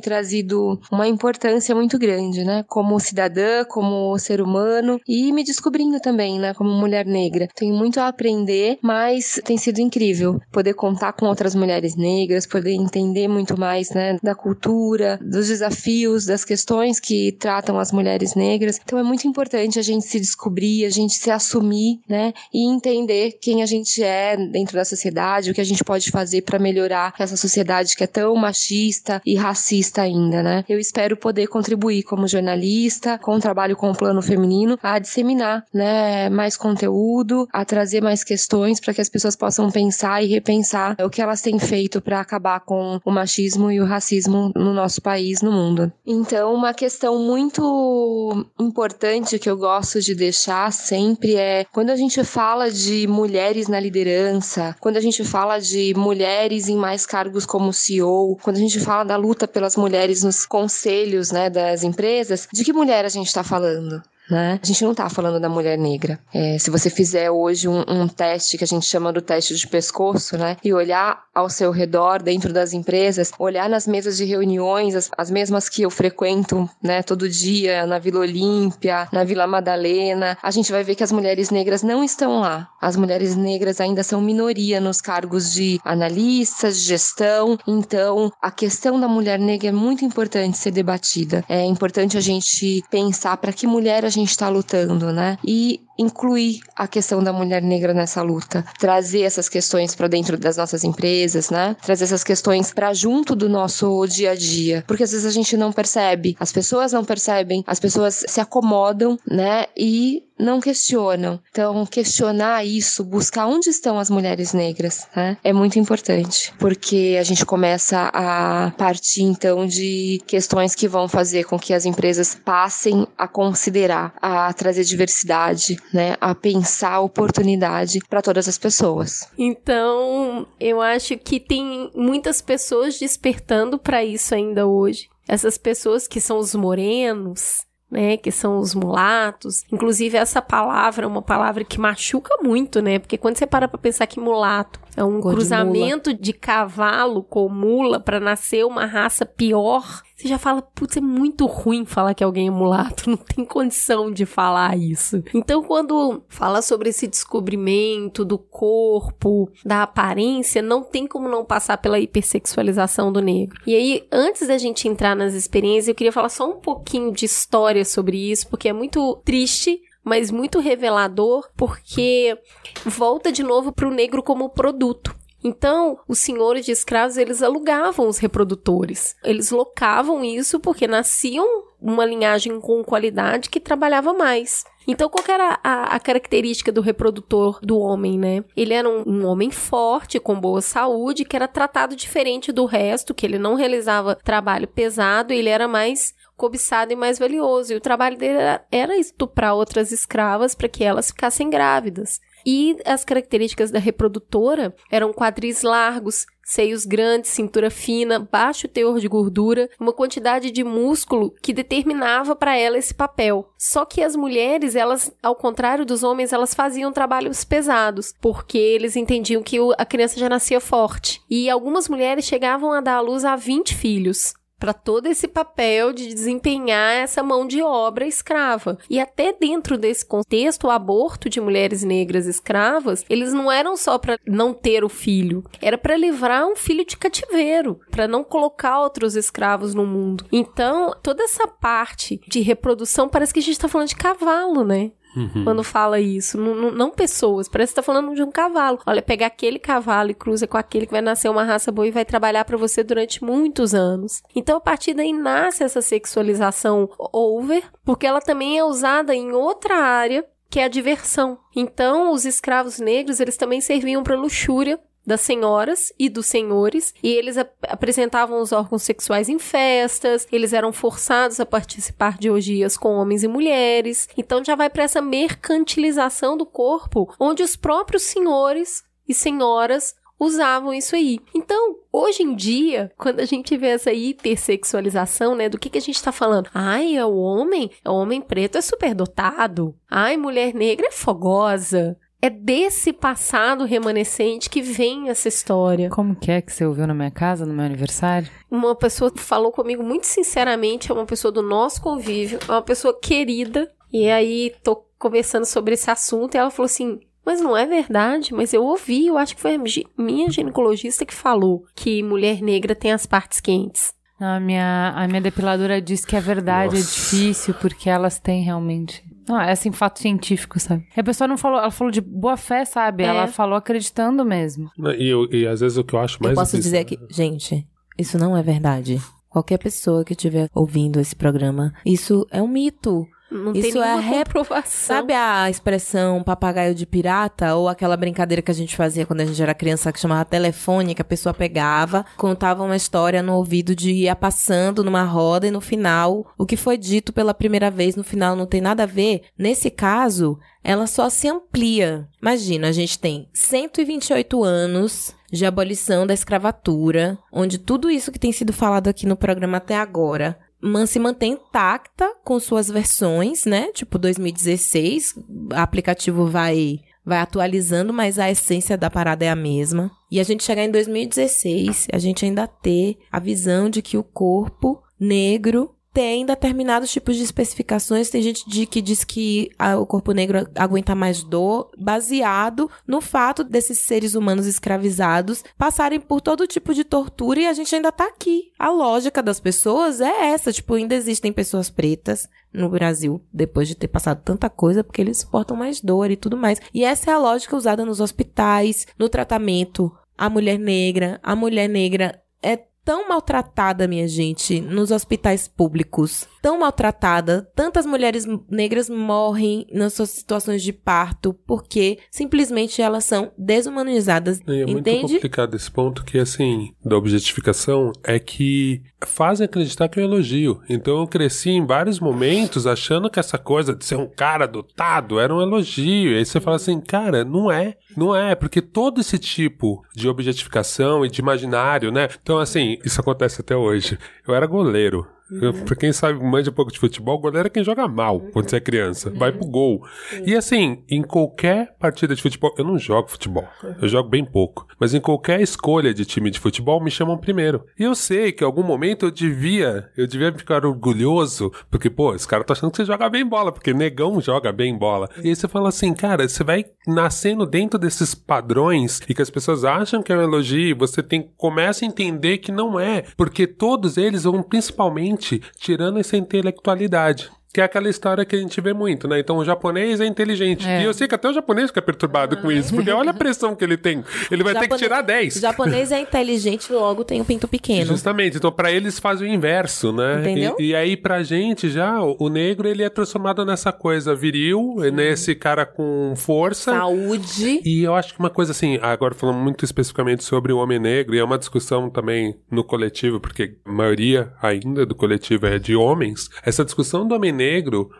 trazido uma importância muito grande, né? Como cidadã, como ser humano e me descobrindo também, né? Como mulher negra. Tenho muito a aprender, mas tem sido incrível poder contar com outras mulheres negras, poder entender muito mais, né? Da cultura, dos desafios, das questões que tratam as mulheres negras. Então é muito importante a gente se descobrir, a gente se assumir assumir, né, e entender quem a gente é dentro da sociedade, o que a gente pode fazer para melhorar essa sociedade que é tão machista e racista ainda, né? Eu espero poder contribuir como jornalista, com o trabalho com o plano feminino, a disseminar, né, mais conteúdo, a trazer mais questões para que as pessoas possam pensar e repensar o que elas têm feito para acabar com o machismo e o racismo no nosso país, no mundo. Então, uma questão muito importante que eu gosto de deixar sempre é é quando a gente fala de mulheres na liderança, quando a gente fala de mulheres em mais cargos como CEO, quando a gente fala da luta pelas mulheres nos conselhos né, das empresas, de que mulher a gente está falando? Né? A gente não tá falando da mulher negra. É, se você fizer hoje um, um, teste que a gente chama do teste de pescoço, né? E olhar ao seu redor, dentro das empresas, olhar nas mesas de reuniões, as, as mesmas que eu frequento, né? Todo dia, na Vila Olímpia, na Vila Madalena, a gente vai ver que as mulheres negras não estão lá. As mulheres negras ainda são minoria nos cargos de analistas, de gestão. Então, a questão da mulher negra é muito importante ser debatida. É importante a gente pensar para que mulher a gente está lutando, né? E incluir a questão da mulher negra nessa luta, trazer essas questões para dentro das nossas empresas, né? Trazer essas questões para junto do nosso dia a dia, porque às vezes a gente não percebe, as pessoas não percebem, as pessoas se acomodam, né? E não questionam. Então, questionar isso, buscar onde estão as mulheres negras, né? É muito importante, porque a gente começa a partir então de questões que vão fazer com que as empresas passem a considerar, a trazer diversidade, né? A pensar oportunidade para todas as pessoas. Então, eu acho que tem muitas pessoas despertando para isso ainda hoje. Essas pessoas que são os morenos, né, que são os mulatos. Inclusive essa palavra é uma palavra que machuca muito, né? Porque quando você para para pensar que mulato é um Cor cruzamento de, de cavalo com mula para nascer uma raça pior, você já fala, putz, é muito ruim falar que alguém é mulato, não tem condição de falar isso. Então, quando fala sobre esse descobrimento do corpo, da aparência, não tem como não passar pela hipersexualização do negro. E aí, antes da gente entrar nas experiências, eu queria falar só um pouquinho de história sobre isso, porque é muito triste mas muito revelador porque volta de novo para o negro como produto. Então, os senhores de escravos, eles alugavam os reprodutores. Eles locavam isso porque nasciam uma linhagem com qualidade que trabalhava mais. Então, qual era a, a, característica do reprodutor do homem, né? Ele era um, um, homem forte, com boa saúde, que era tratado diferente do resto, que ele não realizava trabalho pesado, ele era mais cobiçado e mais valioso. E o trabalho dele era, era estuprar outras escravas para que elas ficassem grávidas. E as características da reprodutora eram quadris largos, seios grandes, cintura fina, baixo teor de gordura, uma quantidade de músculo que determinava para ela esse papel. Só que as mulheres, elas, ao contrário dos homens, elas faziam trabalhos pesados, porque eles entendiam que a criança já nascia forte. E algumas mulheres chegavam a dar à luz a 20 filhos para todo esse papel de desempenhar essa mão de obra escrava. E até dentro desse contexto, o aborto de mulheres negras escravas, eles não eram só para não ter o filho, era para livrar um filho de cativeiro, para não colocar outros escravos no mundo. Então, toda essa parte de reprodução parece que a gente está falando de cavalo, né? Uhum. quando fala isso. Não, não, não, pessoas. Parece que tá falando de um cavalo. Olha, pega aquele cavalo e cruza com aquele que vai nascer uma raça boa e vai trabalhar para você durante muitos anos. Então, a partir daí nasce essa sexualização over, porque ela também é usada em outra área que é a diversão. Então, os escravos negros, eles também serviam para luxúria, das senhoras e dos senhores, e eles ap apresentavam os órgãos sexuais em festas, eles eram forçados a participar de orgias com homens e mulheres. Então já vai para essa mercantilização do corpo, onde os próprios senhores e senhoras usavam isso aí. Então, hoje em dia, quando a gente vê essa hipersexualização, né, do que, que a gente tá falando? Ai, é o homem, é o homem preto é superdotado. Ai, mulher negra é fogosa. É desse passado remanescente que vem essa história. Como que é que você ouviu na minha casa, no meu aniversário? Uma pessoa falou comigo muito sinceramente, é uma pessoa do nosso convívio, é uma pessoa querida. E aí tô conversando sobre esse assunto e ela falou assim: mas não é verdade, mas eu ouvi, eu acho que foi a minha ginecologista que falou que mulher negra tem as partes quentes. A minha, a minha depiladora diz que é verdade, Nossa. é difícil, porque elas têm realmente. Não, é assim, fato científico, sabe? E a pessoa não falou, ela falou de boa fé, sabe? É. Ela falou acreditando mesmo. E, eu- e às vezes o que eu acho mais Eu posso dizer que, gente, isso não é verdade. Qualquer pessoa que estiver ouvindo esse programa, isso é um mito. Não Isso tem é nenhuma rep- comprovação. Sabe a expressão papagaio de pirata? Ou aquela brincadeira que a gente fazia quando a gente era criança que chamava telefone, que a pessoa pegava, contava uma história no ouvido de ia passando numa roda e no final, o que foi dito pela primeira vez, no final não tem nada a ver. Nesse caso, ela só se amplia. Imagina, a gente tem 128 anos de abolição da escravatura, onde tudo isso que tem sido falado aqui no programa até agora se mantém intacta com suas versões, né? Tipo 2016, o aplicativo vai vai atualizando, mas a essência da parada é a mesma. E a gente chegar em 2016, a gente ainda ter a visão de que o corpo negro tem determinados tipos de especificações. Tem gente de, que diz que a, o corpo negro aguenta mais dor, baseado no fato desses seres humanos escravizados passarem por todo tipo de tortura e a gente ainda tá aqui. A lógica das pessoas é essa. Tipo, ainda existem pessoas pretas no Brasil depois de ter passado tanta coisa porque eles suportam mais dor e tudo mais. E essa é a lógica usada nos hospitais, no tratamento. A mulher negra, a mulher negra é tão maltratada, minha gente, nos hospitais públicos. Tão maltratada. Tantas mulheres negras morrem nas suas situações de parto porque simplesmente elas são desumanizadas. E é muito entende? complicado esse ponto que, assim, da objetificação é que fazem acreditar que é um elogio. Então eu cresci em vários momentos achando que essa coisa de ser um cara dotado era um elogio. E aí você fala assim, cara, não é. Não é, porque todo esse tipo de objetificação e de imaginário, né? Então, assim, isso acontece até hoje. Eu era goleiro. Eu, pra quem sabe, manja um pouco de futebol, goleiro é quem joga mal quando você é criança. Vai pro gol. E assim, em qualquer partida de futebol, eu não jogo futebol. Eu jogo bem pouco. Mas em qualquer escolha de time de futebol, me chamam primeiro. E eu sei que em algum momento eu devia, eu devia ficar orgulhoso, porque, pô, esse cara tá achando que você joga bem bola, porque negão joga bem bola. E aí você fala assim, cara, você vai nascendo dentro desses padrões e que as pessoas acham que é um elogio, você tem começa a entender que não é, porque todos eles vão principalmente tirando essa intelectualidade. Que é aquela história que a gente vê muito, né? Então o japonês é inteligente. É. E eu sei que até o japonês fica perturbado com isso, porque olha a pressão que ele tem. Ele vai ter que tirar 10. O japonês é inteligente, logo tem um pinto pequeno. Justamente, então pra eles faz o inverso, né? Entendeu? E, e aí pra gente já, o, negro ele é transformado nessa coisa viril, nesse cara com força. Saúde. E eu acho que uma coisa assim, agora falando muito especificamente sobre o homem negro, e é uma discussão também no coletivo, porque a maioria ainda do coletivo é de homens, essa discussão do homem negro,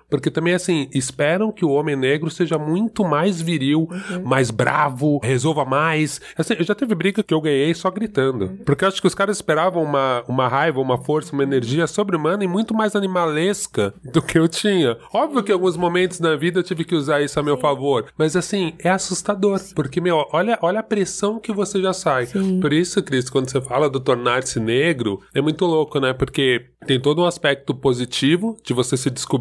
porque também assim, esperam que o homem negro seja muito mais viril, mais bravo, resolva mais. Assim, eu já teve briga que eu ganhei só gritando. Porque eu acho que os caras esperavam uma, uma raiva, uma força, uma energia sobre-humana e muito mais animalesca do que eu tinha. Óbvio que em alguns momentos na vida eu tive que usar isso a meu favor, mas assim, é assustador, porque meu, olha, olha a pressão que você já sai. Por isso, Cris, quando você fala do tornar-se negro, é muito louco, né? Porque tem todo um aspecto positivo de você se descobrir,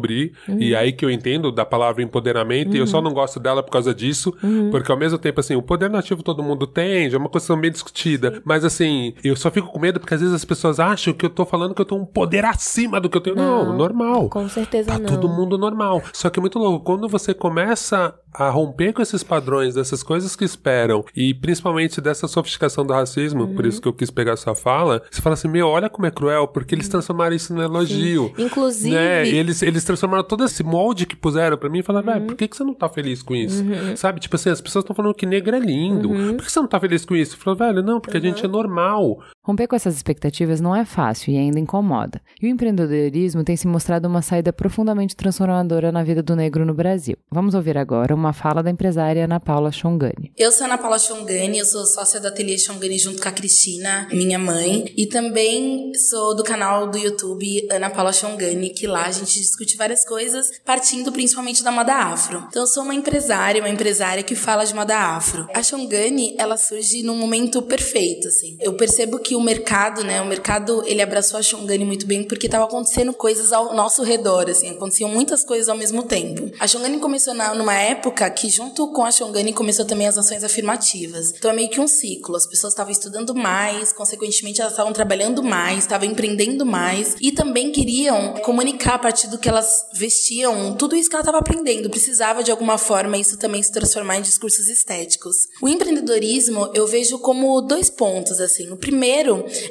e aí que eu entendo da palavra empoderamento, e eu só não gosto dela por causa disso, porque ao mesmo tempo, assim, o poder nativo todo mundo tem, já é uma questão bem discutida, mas assim, eu só fico com medo porque às vezes as pessoas acham que eu tô falando que eu tenho um poder acima do que eu tenho. Não, normal. Com certeza Tá não. todo mundo normal. Só que é muito louco. Quando você começa a romper com esses padrões, dessas coisas que esperam, e principalmente dessa sofisticação do racismo, Uhum. por isso que eu quis pegar sua fala, você fala assim: meu, olha como é cruel, porque eles transformaram isso no elogio. Inclusive- Né? Eles, eles transformaram todo esse molde que puseram pra mim e falaram, Uhum. velho, por que, que você não tá feliz com isso? Sabe? Tipo assim, as pessoas estão falando que negro é lindo. Uhum. Por que você não tá feliz com isso? Eu falo, velho, não, porque a gente é normal. Romper com essas expectativas não é fácil e ainda incomoda. E o empreendedorismo tem se mostrado uma saída profundamente transformadora na vida do negro no Brasil. Vamos ouvir agora uma fala da empresária Ana Paula Chongani. Eu sou Ana Paula Chongani, eu sou sócia do Ateliê Chongani junto com a Cristina, minha mãe, e também sou do canal do YouTube Ana Paula Chongani, que lá a gente discute várias coisas, partindo principalmente da moda afro. Então eu sou uma empresária, uma empresária que fala de moda afro. A Chongani, ela surge num momento perfeito, assim. Eu percebo que o mercado, né, o mercado, ele abraçou a Chongani muito bem porque tava acontecendo coisas ao nosso redor, assim, aconteciam muitas coisas ao mesmo tempo. A Chongani começou na, numa época que junto com a Chongani começou também as ações afirmativas. Então é meio que um ciclo. As pessoas estavam estudando mais, consequentemente elas estavam trabalhando mais, estavam empreendendo mais e também queriam comunicar a partir do que elas vestiam, tudo isso que ela estava aprendendo. Precisava de alguma forma isso também se transformar em discursos estéticos. O empreendedorismo eu vejo como dois pontos assim. O primeiro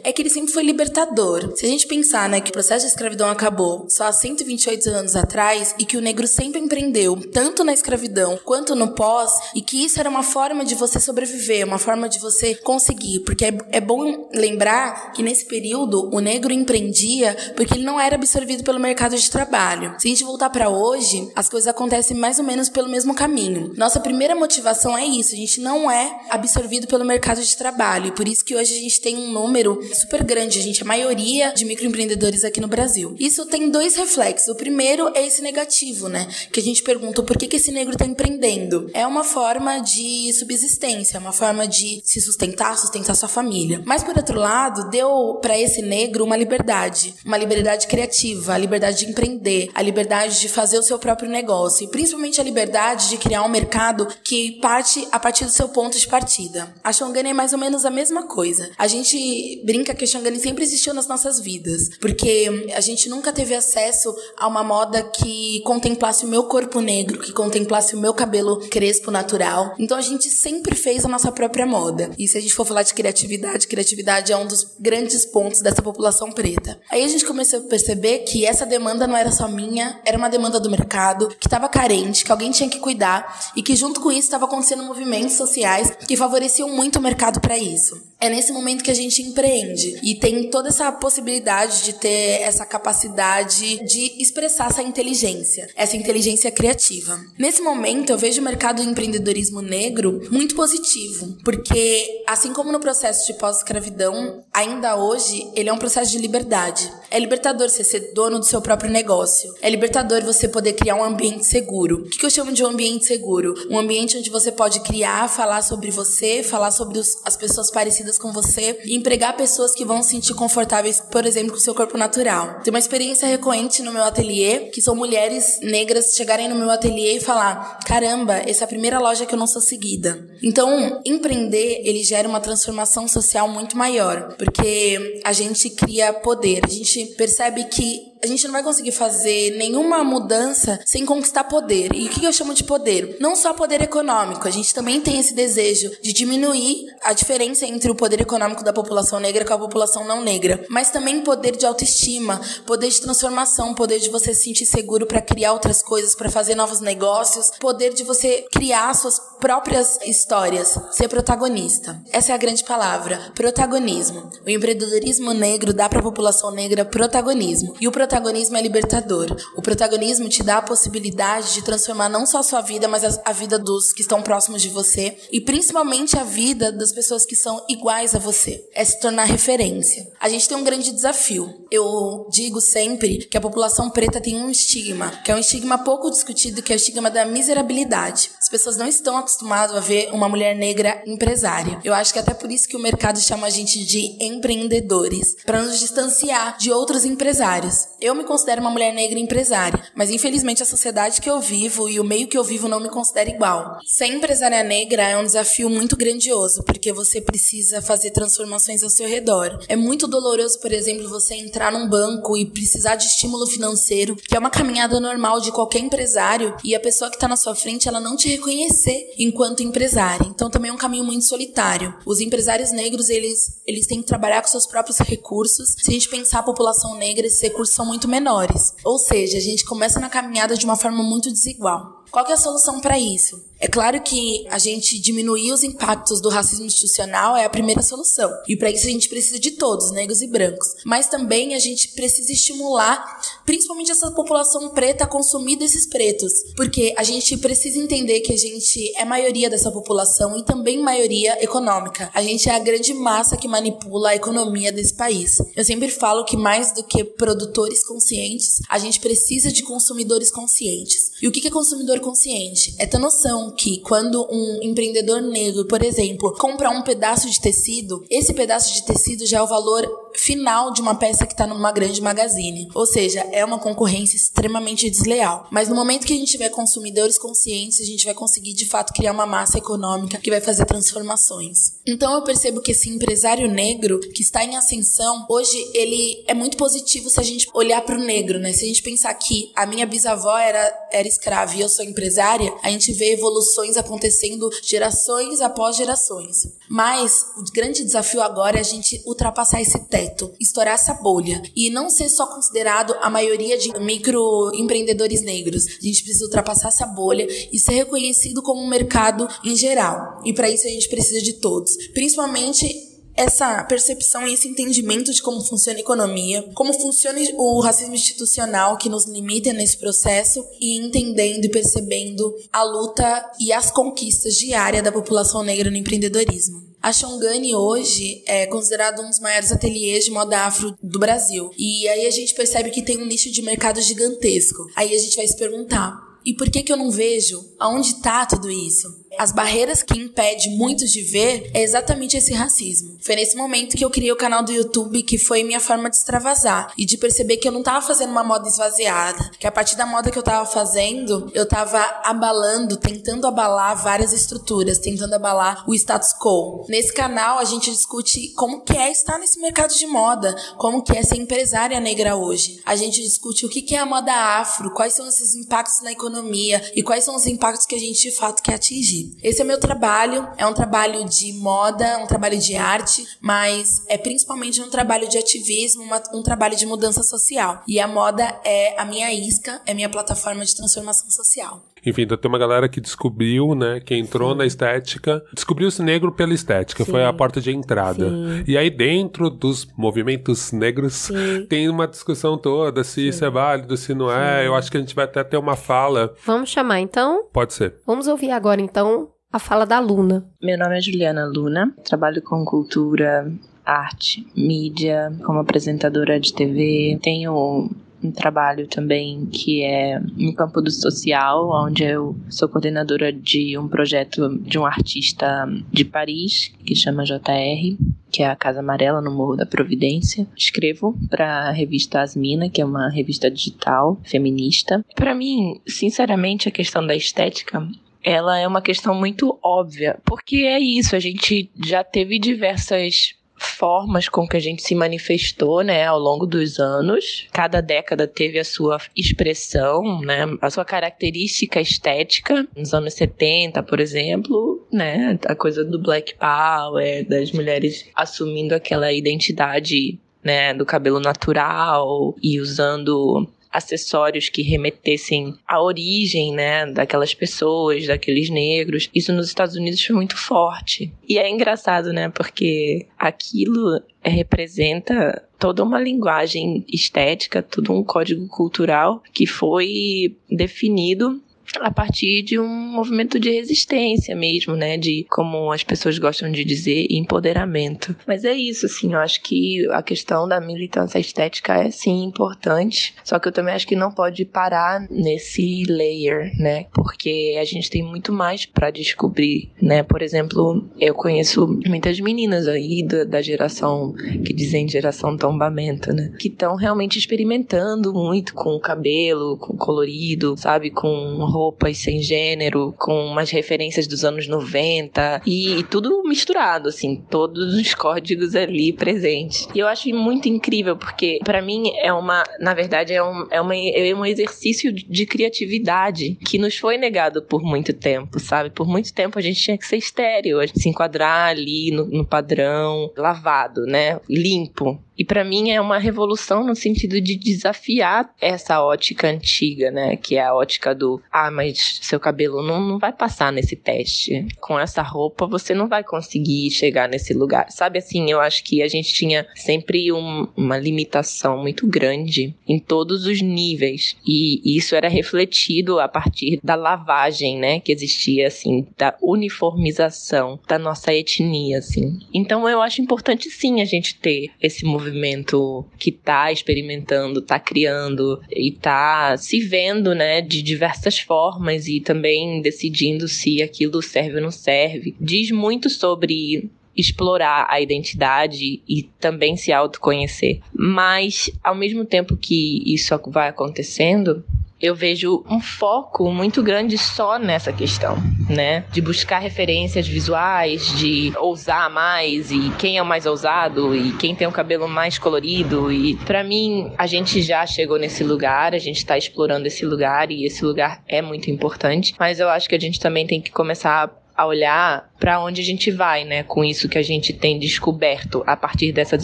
é que ele sempre foi libertador. Se a gente pensar, né, que o processo de escravidão acabou só há 128 anos atrás e que o negro sempre empreendeu, tanto na escravidão quanto no pós, e que isso era uma forma de você sobreviver, uma forma de você conseguir, porque é, é bom lembrar que nesse período o negro empreendia porque ele não era absorvido pelo mercado de trabalho. Se a gente voltar para hoje, as coisas acontecem mais ou menos pelo mesmo caminho. Nossa primeira motivação é isso, a gente não é absorvido pelo mercado de trabalho, e por isso que hoje a gente tem um número super grande. Gente é a maioria de microempreendedores aqui no Brasil. Isso tem dois reflexos. O primeiro é esse negativo, né? Que a gente pergunta por que, que esse negro está empreendendo. É uma forma de subsistência, uma forma de se sustentar, sustentar sua família. Mas por outro lado, deu para esse negro uma liberdade, uma liberdade criativa, a liberdade de empreender, a liberdade de fazer o seu próprio negócio, e principalmente a liberdade de criar um mercado que parte a partir do seu ponto de partida. A Xongani é mais ou menos a mesma coisa. A gente brinca que a Xongani sempre existiu nas nossas vidas, porque a gente nunca teve acesso a uma moda que contemplasse o meu corpo negro, que contemplasse o meu cabelo crespo natural. Então a gente sempre fez a nossa própria moda. E se a gente for falar de criatividade, criatividade é um dos grandes pontos dessa população preta. Aí a gente começou a perceber que essa demanda não era só minha, era uma demanda do mercado, que estava carente, que alguém tinha que cuidar e que junto com isso estava acontecendo movimentos sociais que favoreciam muito o mercado para isso. É nesse momento que a gente empreende e tem toda essa possibilidade de ter essa capacidade de expressar essa inteligência, essa inteligência criativa. Nesse momento, eu vejo o mercado do empreendedorismo negro muito positivo, porque assim como no processo de pós-escravidão, ainda hoje ele é um processo de liberdade. É libertador você ser dono do seu próprio negócio. É libertador você poder criar um ambiente seguro. O que eu chamo de um ambiente seguro? Um ambiente onde você pode criar, falar sobre você, falar sobre as pessoas parecidas parecidas com você e empregar pessoas que vão se sentir confortáveis, por exemplo, com o seu corpo natural. Tem uma experiência recorrente no meu ateliê, que são mulheres negras chegarem no meu ateliê e falar: "Caramba, essa é a primeira loja que eu não sou seguida". Então, empreender, ele gera uma transformação social muito maior, porque a gente cria poder. A gente percebe que a gente não vai conseguir fazer nenhuma mudança sem conquistar poder. E o que eu chamo de poder? Não só poder econômico, a gente também tem esse desejo de diminuir a diferença entre o poder econômico da população negra com a população não negra, mas também poder de autoestima, poder de transformação, poder de você se sentir seguro para criar outras coisas, para fazer novos negócios, poder de você criar suas próprias histórias, ser protagonista. Essa é a grande palavra, protagonismo. O empreendedorismo negro dá para a população negra protagonismo. E o é libertador. O protagonismo te dá a possibilidade de transformar não só a sua vida, mas a vida dos que estão próximos de você e principalmente a vida das pessoas que são iguais a você. É se tornar referência. A gente tem um grande desafio. Eu digo sempre que a população preta tem um estigma, que é um estigma pouco discutido, que é o estigma da miserabilidade. As pessoas não estão acostumadas a ver uma mulher negra empresária. Eu acho que até por isso que o mercado chama a gente de empreendedores, para nos distanciar de outros empresários. Eu me considero uma mulher negra empresária, mas infelizmente a sociedade que eu vivo e o meio que eu vivo não me considera igual. Ser empresária negra é um desafio muito grandioso, porque você precisa fazer transformações ao seu redor. É muito doloroso, por exemplo, você entrar num banco e precisar de estímulo financeiro, que é uma caminhada normal de qualquer empresário, e a pessoa que está na sua frente ela não te reconhecer enquanto empresária. Então também é um caminho muito solitário. Os empresários negros, eles, eles têm que trabalhar com seus próprios recursos. Se a gente pensar a população negra, esses recursos são muito menores. Ou seja, a gente começa na caminhada de uma forma muito desigual. Qual é a solução para isso? É claro que a gente diminuir os impactos do racismo institucional é a primeira solução. E para isso a gente precisa de todos, negros e brancos. Mas também a gente precisa estimular, principalmente essa população preta, a consumir desses pretos. Porque a gente precisa entender que a gente é maioria dessa população e também maioria econômica. A gente é a grande massa que manipula a economia desse país. Eu sempre falo que mais do que produtores conscientes, a gente precisa de consumidores conscientes. E o que é consumidor consciente? É ter noção que quando um empreendedor negro, por exemplo, compra um pedaço de tecido, esse pedaço de tecido já é o valor final de uma peça que está numa grande magazine. Ou seja, é uma concorrência extremamente desleal. Mas no momento que a gente tiver consumidores conscientes, a gente vai conseguir de fato criar uma massa econômica que vai fazer transformações. Então eu percebo que esse empresário negro que está em ascensão, hoje ele é muito positivo se a gente olhar para o negro, né? Se a gente pensar que a minha bisavó era, era escrava e eu sou empresária, a gente vê evoluções acontecendo gerações após gerações. Mas o grande desafio agora é a gente ultrapassar esse teto, estourar essa bolha e não ser só considerado a maioria de microempreendedores negros. A gente precisa ultrapassar essa bolha e ser reconhecido como um mercado em geral. E para isso a gente precisa de todos, principalmente essa percepção e esse entendimento de como funciona a economia, como funciona o racismo institucional que nos limita nesse processo e entendendo e percebendo a luta e as conquistas diárias da população negra no empreendedorismo. A Shongani hoje é considerado um dos maiores ateliês de moda afro do Brasil. E aí a gente percebe que tem um nicho de mercado gigantesco. Aí a gente vai se perguntar, e por que que eu não vejo aonde está tudo isso? As barreiras que impedem muitos de ver é exatamente esse racismo. Foi nesse momento que eu criei o canal do YouTube, que foi minha forma de extravasar e de perceber que eu não tava fazendo uma moda esvaziada, que a partir da moda que eu tava fazendo, eu tava abalando, tentando abalar várias estruturas, tentando abalar o status quo. Nesse canal a gente discute como que é estar nesse mercado de moda, como que é ser empresária negra hoje. A gente discute o que que é a moda afro, quais são esses impactos na economia e quais são os impactos que a gente de fato quer atingir. Esse é o meu trabalho, é um trabalho de moda, um trabalho de arte, mas é principalmente um trabalho de ativismo, uma, um trabalho de mudança social. E a moda é a minha isca, é minha plataforma de transformação social. Enfim, então tem uma galera que descobriu, né, que entrou Sim. na estética, descobriu-se negro pela estética, Sim. foi a porta de entrada. Sim. E aí dentro dos movimentos negros tem uma discussão toda se isso é válido, se não é. Eu acho que a gente vai até ter uma fala. Vamos chamar então? Pode ser. Vamos ouvir agora então a fala da Luna. Meu nome é Juliana Luna, trabalho com cultura, arte, mídia, como apresentadora de TV. Tenho um trabalho também que é no campo do social, onde eu sou coordenadora de um projeto de um artista de Paris que chama JR, que é a Casa Amarela no Morro da Providência. Escrevo para a revista Asmina, que é uma revista digital feminista. Para mim, sinceramente, a questão da estética ela é uma questão muito óbvia, porque é isso, a gente já teve diversas formas com que a gente se manifestou, né, ao longo dos anos. Cada década teve a sua expressão, né, a sua característica estética. Nos anos 70, por exemplo, né, a coisa do Black Power, das mulheres assumindo aquela identidade, né, do cabelo natural e usando acessórios que remetessem à origem, né, daquelas pessoas, daqueles negros. Isso nos Estados Unidos foi muito forte. E é engraçado, né, porque aquilo representa toda uma linguagem estética, todo um código cultural que foi definido a partir de um movimento de resistência mesmo, né? De como as pessoas gostam de dizer, empoderamento. Mas é isso, assim, eu acho que a questão da militância estética é sim importante, só que eu também acho que não pode parar nesse layer, né? Porque a gente tem muito mais para descobrir, né? Por exemplo, eu conheço muitas meninas aí da, da geração que dizem geração tombamento, né? Que estão realmente experimentando muito com o cabelo, com colorido, sabe? Com roupas sem gênero, com umas referências dos anos 90 e, e tudo misturado, assim, todos os códigos ali presentes. E eu acho muito incrível porque para mim é uma, na verdade é um, é, uma, é um exercício de criatividade que nos foi negado por muito tempo, sabe? Por muito tempo a gente tinha que ser estéreo, a gente se enquadrar ali no, no padrão lavado, né? Limpo. E para mim é uma revolução no sentido de desafiar essa ótica antiga, né? Que é a ótica do ah, mas seu cabelo não, não vai passar nesse teste. Com essa roupa você não vai conseguir chegar nesse lugar. Sabe assim, eu acho que a gente tinha sempre um, uma limitação muito grande em todos os níveis. E isso era refletido a partir da lavagem, né? Que existia, assim, da uniformização da nossa etnia, assim. Então eu acho importante sim a gente ter esse movimento movimento que tá experimentando, tá criando e tá se vendo, né, de diversas formas e também decidindo se aquilo serve ou não serve. Diz muito sobre explorar a identidade e também se autoconhecer. Mas ao mesmo tempo que isso vai acontecendo, eu vejo um foco muito grande só nessa questão, né? De buscar referências visuais, de ousar mais e quem é o mais ousado e quem tem o cabelo mais colorido e para mim a gente já chegou nesse lugar, a gente está explorando esse lugar e esse lugar é muito importante, mas eu acho que a gente também tem que começar a olhar para onde a gente vai, né, com isso que a gente tem descoberto a partir dessas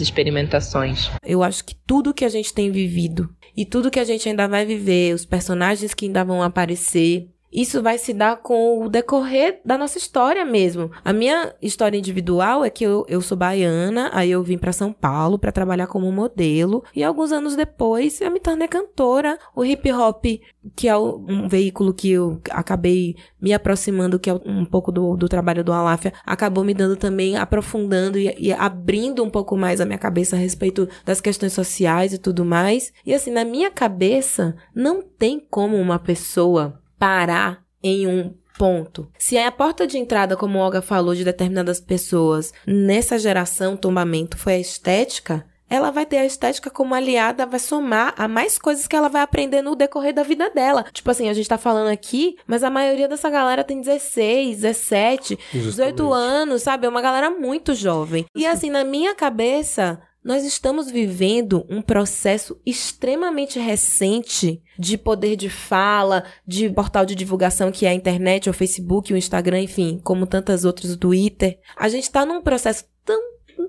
experimentações. Eu acho que tudo que a gente tem vivido e tudo que a gente ainda vai viver, os personagens que ainda vão aparecer, isso vai se dar com o decorrer da nossa história mesmo. A minha história individual é que eu, eu sou baiana, aí eu vim para São Paulo para trabalhar como modelo, e alguns anos depois eu me tornei cantora. O hip hop, que é um veículo que eu acabei me aproximando, que é um pouco do, do trabalho do Aláfia, acabou me dando também, aprofundando e, e abrindo um pouco mais a minha cabeça a respeito das questões sociais e tudo mais. E assim, na minha cabeça, não tem como uma pessoa parar em um ponto. Se é a porta de entrada, como Olga falou, de determinadas pessoas nessa geração tombamento foi a estética, ela vai ter a estética como aliada, vai somar a mais coisas que ela vai aprender no decorrer da vida dela. Tipo assim, a gente tá falando aqui, mas a maioria dessa galera tem 16, 17, Justamente. 18 anos, sabe? É uma galera muito jovem. E assim, na minha cabeça, nós estamos vivendo um processo extremamente recente de poder de fala, de portal de divulgação que é a internet, o Facebook, o Instagram, enfim, como tantas outras, o Twitter. A gente está num processo tão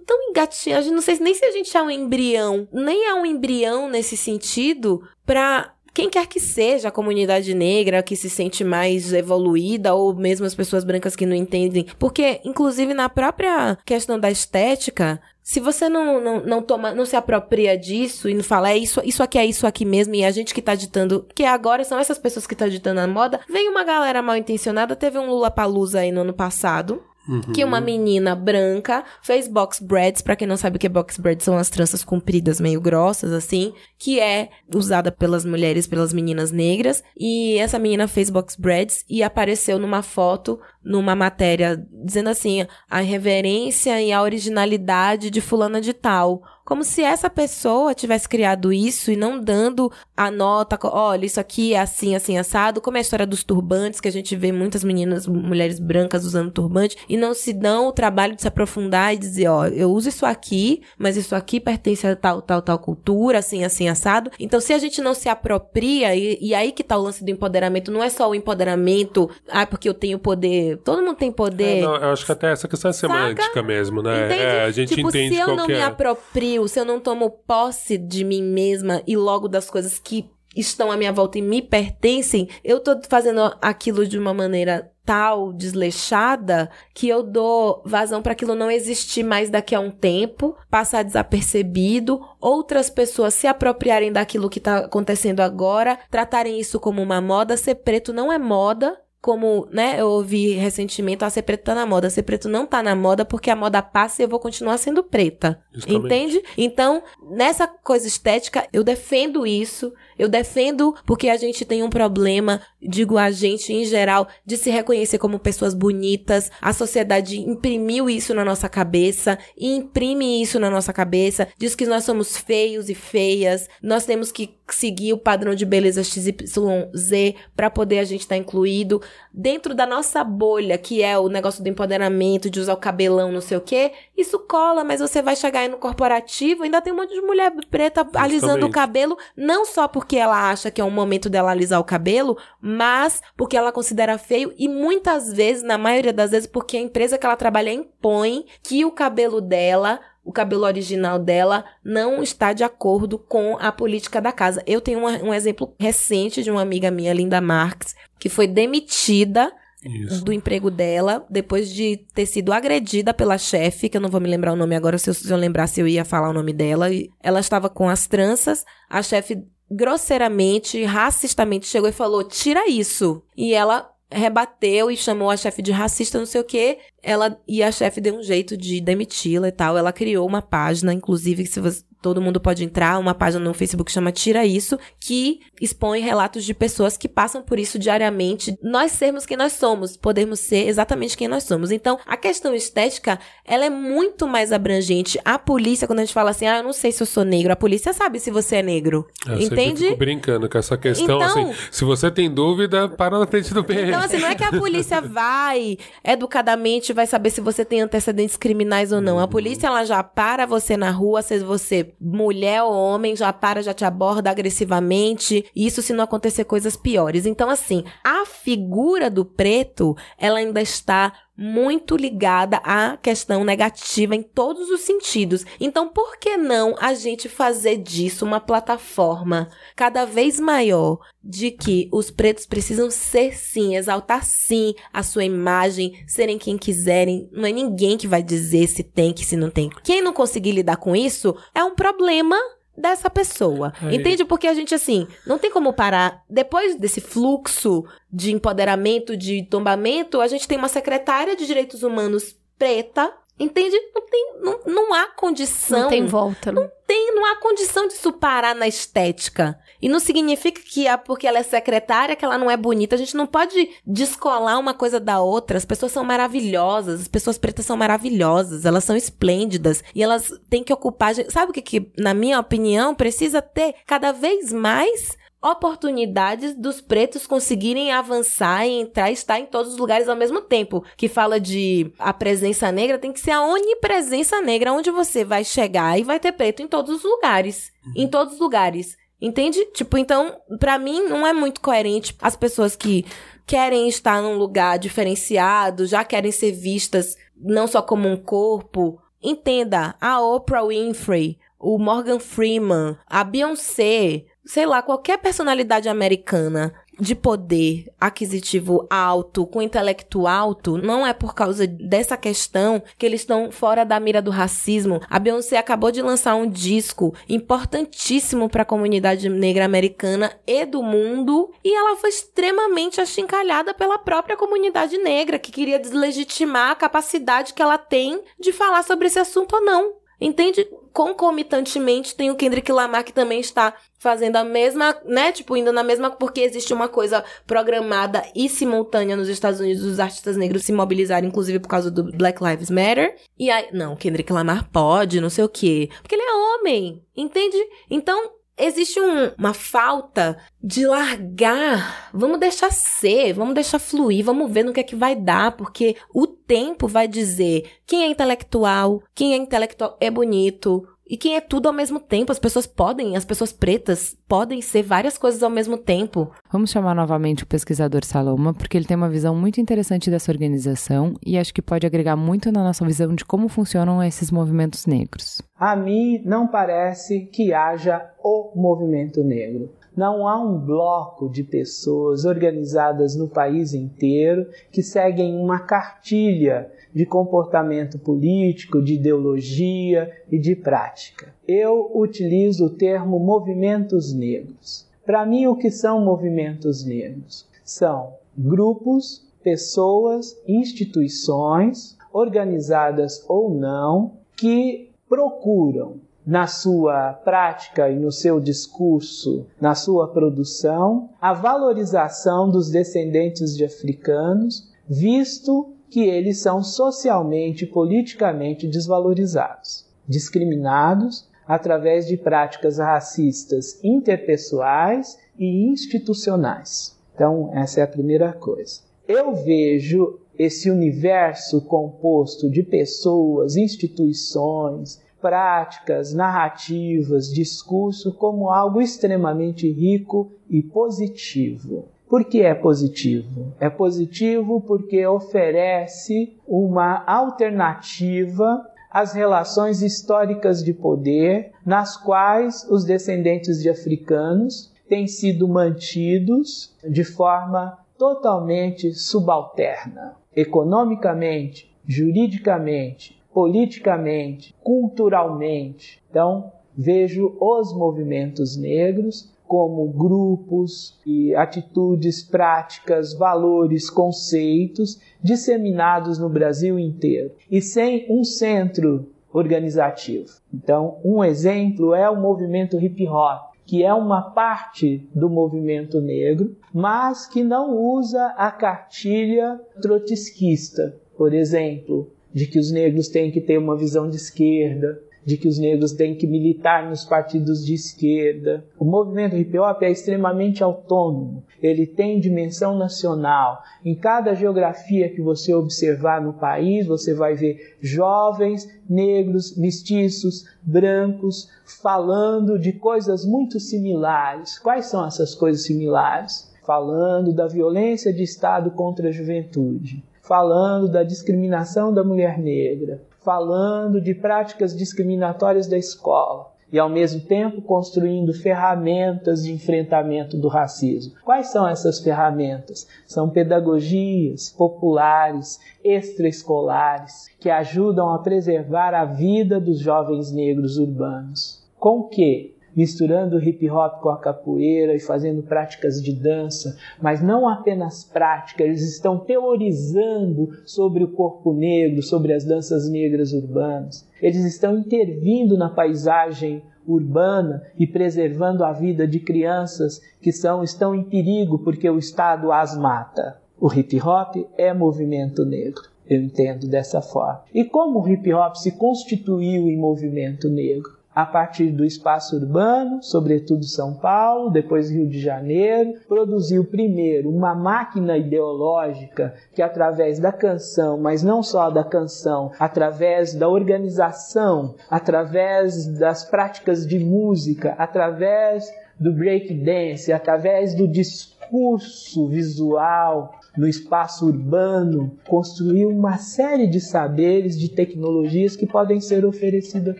tão engatinhado, não sei nem se a gente é um embrião, nem é um embrião nesse sentido para quem quer que seja a comunidade negra que se sente mais evoluída ou mesmo as pessoas brancas que não entendem, porque inclusive na própria questão da estética, se você não, não, não toma, não se apropria disso e não fala, é isso, isso aqui é isso aqui mesmo, e a gente que tá ditando, que agora são essas pessoas que tá ditando a moda, vem uma galera mal intencionada, teve um Lula Palusa aí no ano passado, Uhum. Que uma menina branca fez box braids, para quem não sabe o que é box braids, são as tranças compridas, meio grossas, assim, que é usada pelas mulheres, pelas meninas negras. E essa menina fez box braids e apareceu numa foto, numa matéria, dizendo assim, a reverência e a originalidade de fulana de tal como se essa pessoa tivesse criado isso e não dando a nota, olha, isso aqui é assim, assim, assado, como é a história dos turbantes, que a gente vê muitas meninas, mulheres brancas usando turbante, e não se dão o trabalho de se aprofundar e dizer, ó, eu uso isso aqui, mas isso aqui pertence a tal, tal, tal cultura, assim, assim, assado. Então, se a gente não se apropria, e, e aí que tá o lance do empoderamento, não é só o empoderamento, ah, porque eu tenho poder, todo mundo tem poder. É, não, eu acho que até essa questão é semântica mesmo, né? É, a gente tipo, entende se eu não me aproprio se eu não tomo posse de mim mesma e logo das coisas que estão à minha volta e me pertencem, eu tô fazendo aquilo de uma maneira tal, desleixada, que eu dou vazão para aquilo não existir mais daqui a um tempo, passar desapercebido, outras pessoas se apropriarem daquilo que tá acontecendo agora, tratarem isso como uma moda. Ser preto não é moda, como, né, eu ouvi recentemente, ah, ser preto tá na moda. Ser preto não tá na moda porque a moda passa e eu vou continuar sendo preta. Justamente. Entende? Então, nessa coisa estética, eu defendo isso. Eu defendo porque a gente tem um problema, digo a gente em geral, de se reconhecer como pessoas bonitas. A sociedade imprimiu isso na nossa cabeça e imprime isso na nossa cabeça. Diz que nós somos feios e feias. Nós temos que seguir o padrão de beleza XYZ para poder a gente estar tá incluído dentro da nossa bolha, que é o negócio do empoderamento, de usar o cabelão, não sei o quê. Isso cola, mas você vai chegar aí no corporativo, ainda tem um monte de mulher preta Justamente. alisando o cabelo, não só porque ela acha que é um momento dela alisar o cabelo, mas porque ela considera feio e muitas vezes, na maioria das vezes, porque a empresa que ela trabalha impõe que o cabelo dela o cabelo original dela não está de acordo com a política da casa. Eu tenho uma, um exemplo recente de uma amiga minha, Linda Marques, que foi demitida isso. do emprego dela, depois de ter sido agredida pela chefe, que eu não vou me lembrar o nome agora, se eu, se eu lembrasse eu ia falar o nome dela. Ela estava com as tranças, a chefe grosseiramente, racistamente chegou e falou: tira isso. E ela rebateu e chamou a chefe de racista, não sei o quê. Ela e a chefe deu um jeito de demiti-la e tal. Ela criou uma página, inclusive, se você, todo mundo pode entrar, uma página no Facebook chama Tira Isso, que expõe relatos de pessoas que passam por isso diariamente. Nós sermos quem nós somos, podemos ser exatamente quem nós somos. Então, a questão estética, ela é muito mais abrangente. A polícia, quando a gente fala assim, ah, eu não sei se eu sou negro, a polícia sabe se você é negro. Eu entende? Fico brincando com essa questão, então, assim, se você tem dúvida, para na frente do PM. Então, assim, não é que a polícia vai educadamente, vai saber se você tem antecedentes criminais ou não. A polícia, ela já para você na rua, se você mulher ou homem já para, já te aborda agressivamente. Isso se não acontecer coisas piores. Então, assim, a figura do preto, ela ainda está muito ligada à questão negativa em todos os sentidos. Então, por que não a gente fazer disso uma plataforma cada vez maior de que os pretos precisam ser sim, exaltar sim a sua imagem, serem quem quiserem. Não é ninguém que vai dizer se tem que se não tem. Quem não conseguir lidar com isso é um problema dessa pessoa. Aí. Entende? Porque a gente, assim, não tem como parar. Depois desse fluxo de empoderamento, de tombamento, a gente tem uma secretária de direitos humanos preta. Entende? Não, tem, não, não há condição. Não tem volta. né? Não tem, não há condição disso parar na estética. E não significa que é porque ela é secretária que ela não é bonita. A gente não pode descolar uma coisa da outra. As pessoas são maravilhosas, as pessoas pretas são maravilhosas, elas são esplêndidas e elas têm que ocupar. Sabe o que, que na minha opinião, precisa ter cada vez mais oportunidades dos pretos conseguirem avançar e entrar e estar em todos os lugares ao mesmo tempo. Que fala de a presença negra, tem que ser a onipresença negra, onde você vai chegar e vai ter preto em todos os lugares. Em todos os lugares. Entende? Tipo, então, pra mim não é muito coerente as pessoas que querem estar num lugar diferenciado, já querem ser vistas não só como um corpo. Entenda, a Oprah Winfrey, o Morgan Freeman, a Beyoncé, sei lá, qualquer personalidade americana de poder aquisitivo alto, com intelecto alto, não é por causa dessa questão que eles estão fora da mira do racismo. A Beyoncé acabou de lançar um disco importantíssimo para a comunidade negra americana e do mundo, e ela foi extremamente achincalhada pela própria comunidade negra, que queria deslegitimar a capacidade que ela tem de falar sobre esse assunto ou não. Entende? Concomitantemente, tem o Kendrick Lamar que também está fazendo a mesma, né? Tipo, indo na mesma, porque existe uma coisa programada e simultânea nos Estados Unidos dos artistas negros se mobilizarem, inclusive por causa do Black Lives Matter. E aí, não, Kendrick Lamar pode, não sei o quê. Porque ele é homem, entende? Então, existe um- uma falta de largar. Vamos deixar ser, vamos deixar fluir, vamos ver no que é que vai dar, porque o tempo vai dizer quem é intelectual, quem é intelectual é bonito. E quem é tudo ao mesmo tempo, as pessoas podem, as pessoas pretas podem ser várias coisas ao mesmo tempo. Vamos chamar novamente o pesquisador Saloma, porque ele tem uma visão muito interessante dessa organização e acho que pode agregar muito na nossa visão de como funcionam esses movimentos negros. A mim não parece que haja o movimento negro. Não há um bloco de pessoas organizadas no país inteiro que seguem uma cartilha de comportamento político, de ideologia e de prática. Eu utilizo o termo movimentos negros. Para mim, o que são movimentos negros? São grupos, pessoas, instituições, organizadas ou não, que procuram na sua prática e no seu discurso, na sua produção, a valorização dos descendentes de africanos, visto que eles são socialmente e politicamente desvalorizados, discriminados através de práticas racistas interpessoais e institucionais. Então, essa é a primeira coisa. Eu vejo esse universo composto de pessoas, instituições, práticas, narrativas, discurso como algo extremamente rico e positivo. Por que é positivo? É positivo porque oferece uma alternativa às relações históricas de poder, nas quais os descendentes de africanos têm sido mantidos de forma totalmente subalterna, economicamente, juridicamente, politicamente, culturalmente. Então, vejo os movimentos negros como grupos e atitudes práticas, valores, conceitos disseminados no Brasil inteiro e sem um centro organizativo. Então, um exemplo é o movimento hip hop, que é uma parte do movimento negro, mas que não usa a cartilha trotskista, por exemplo, de que os negros têm que ter uma visão de esquerda, de que os negros têm que militar nos partidos de esquerda. O movimento hip hop é extremamente autônomo, ele tem dimensão nacional. Em cada geografia que você observar no país, você vai ver jovens, negros, mestiços, brancos, falando de coisas muito similares. Quais são essas coisas similares? Falando da violência de Estado contra a juventude falando da discriminação da mulher negra, falando de práticas discriminatórias da escola e, ao mesmo tempo, construindo ferramentas de enfrentamento do racismo. Quais são essas ferramentas? São pedagogias populares, extraescolares, que ajudam a preservar a vida dos jovens negros urbanos. Com que? Misturando hip hop com a capoeira e fazendo práticas de dança, mas não apenas prática, eles estão teorizando sobre o corpo negro, sobre as danças negras urbanas. Eles estão intervindo na paisagem urbana e preservando a vida de crianças que são estão em perigo porque o Estado as mata. O hip hop é movimento negro. Eu entendo dessa forma. E como o hip hop se constituiu em movimento negro? A partir do espaço urbano, sobretudo São Paulo, depois Rio de Janeiro, produziu primeiro uma máquina ideológica que, através da canção, mas não só da canção, através da organização, através das práticas de música, através do breakdance, através do discurso visual, no espaço urbano, construir uma série de saberes, de tecnologias que podem ser oferecidas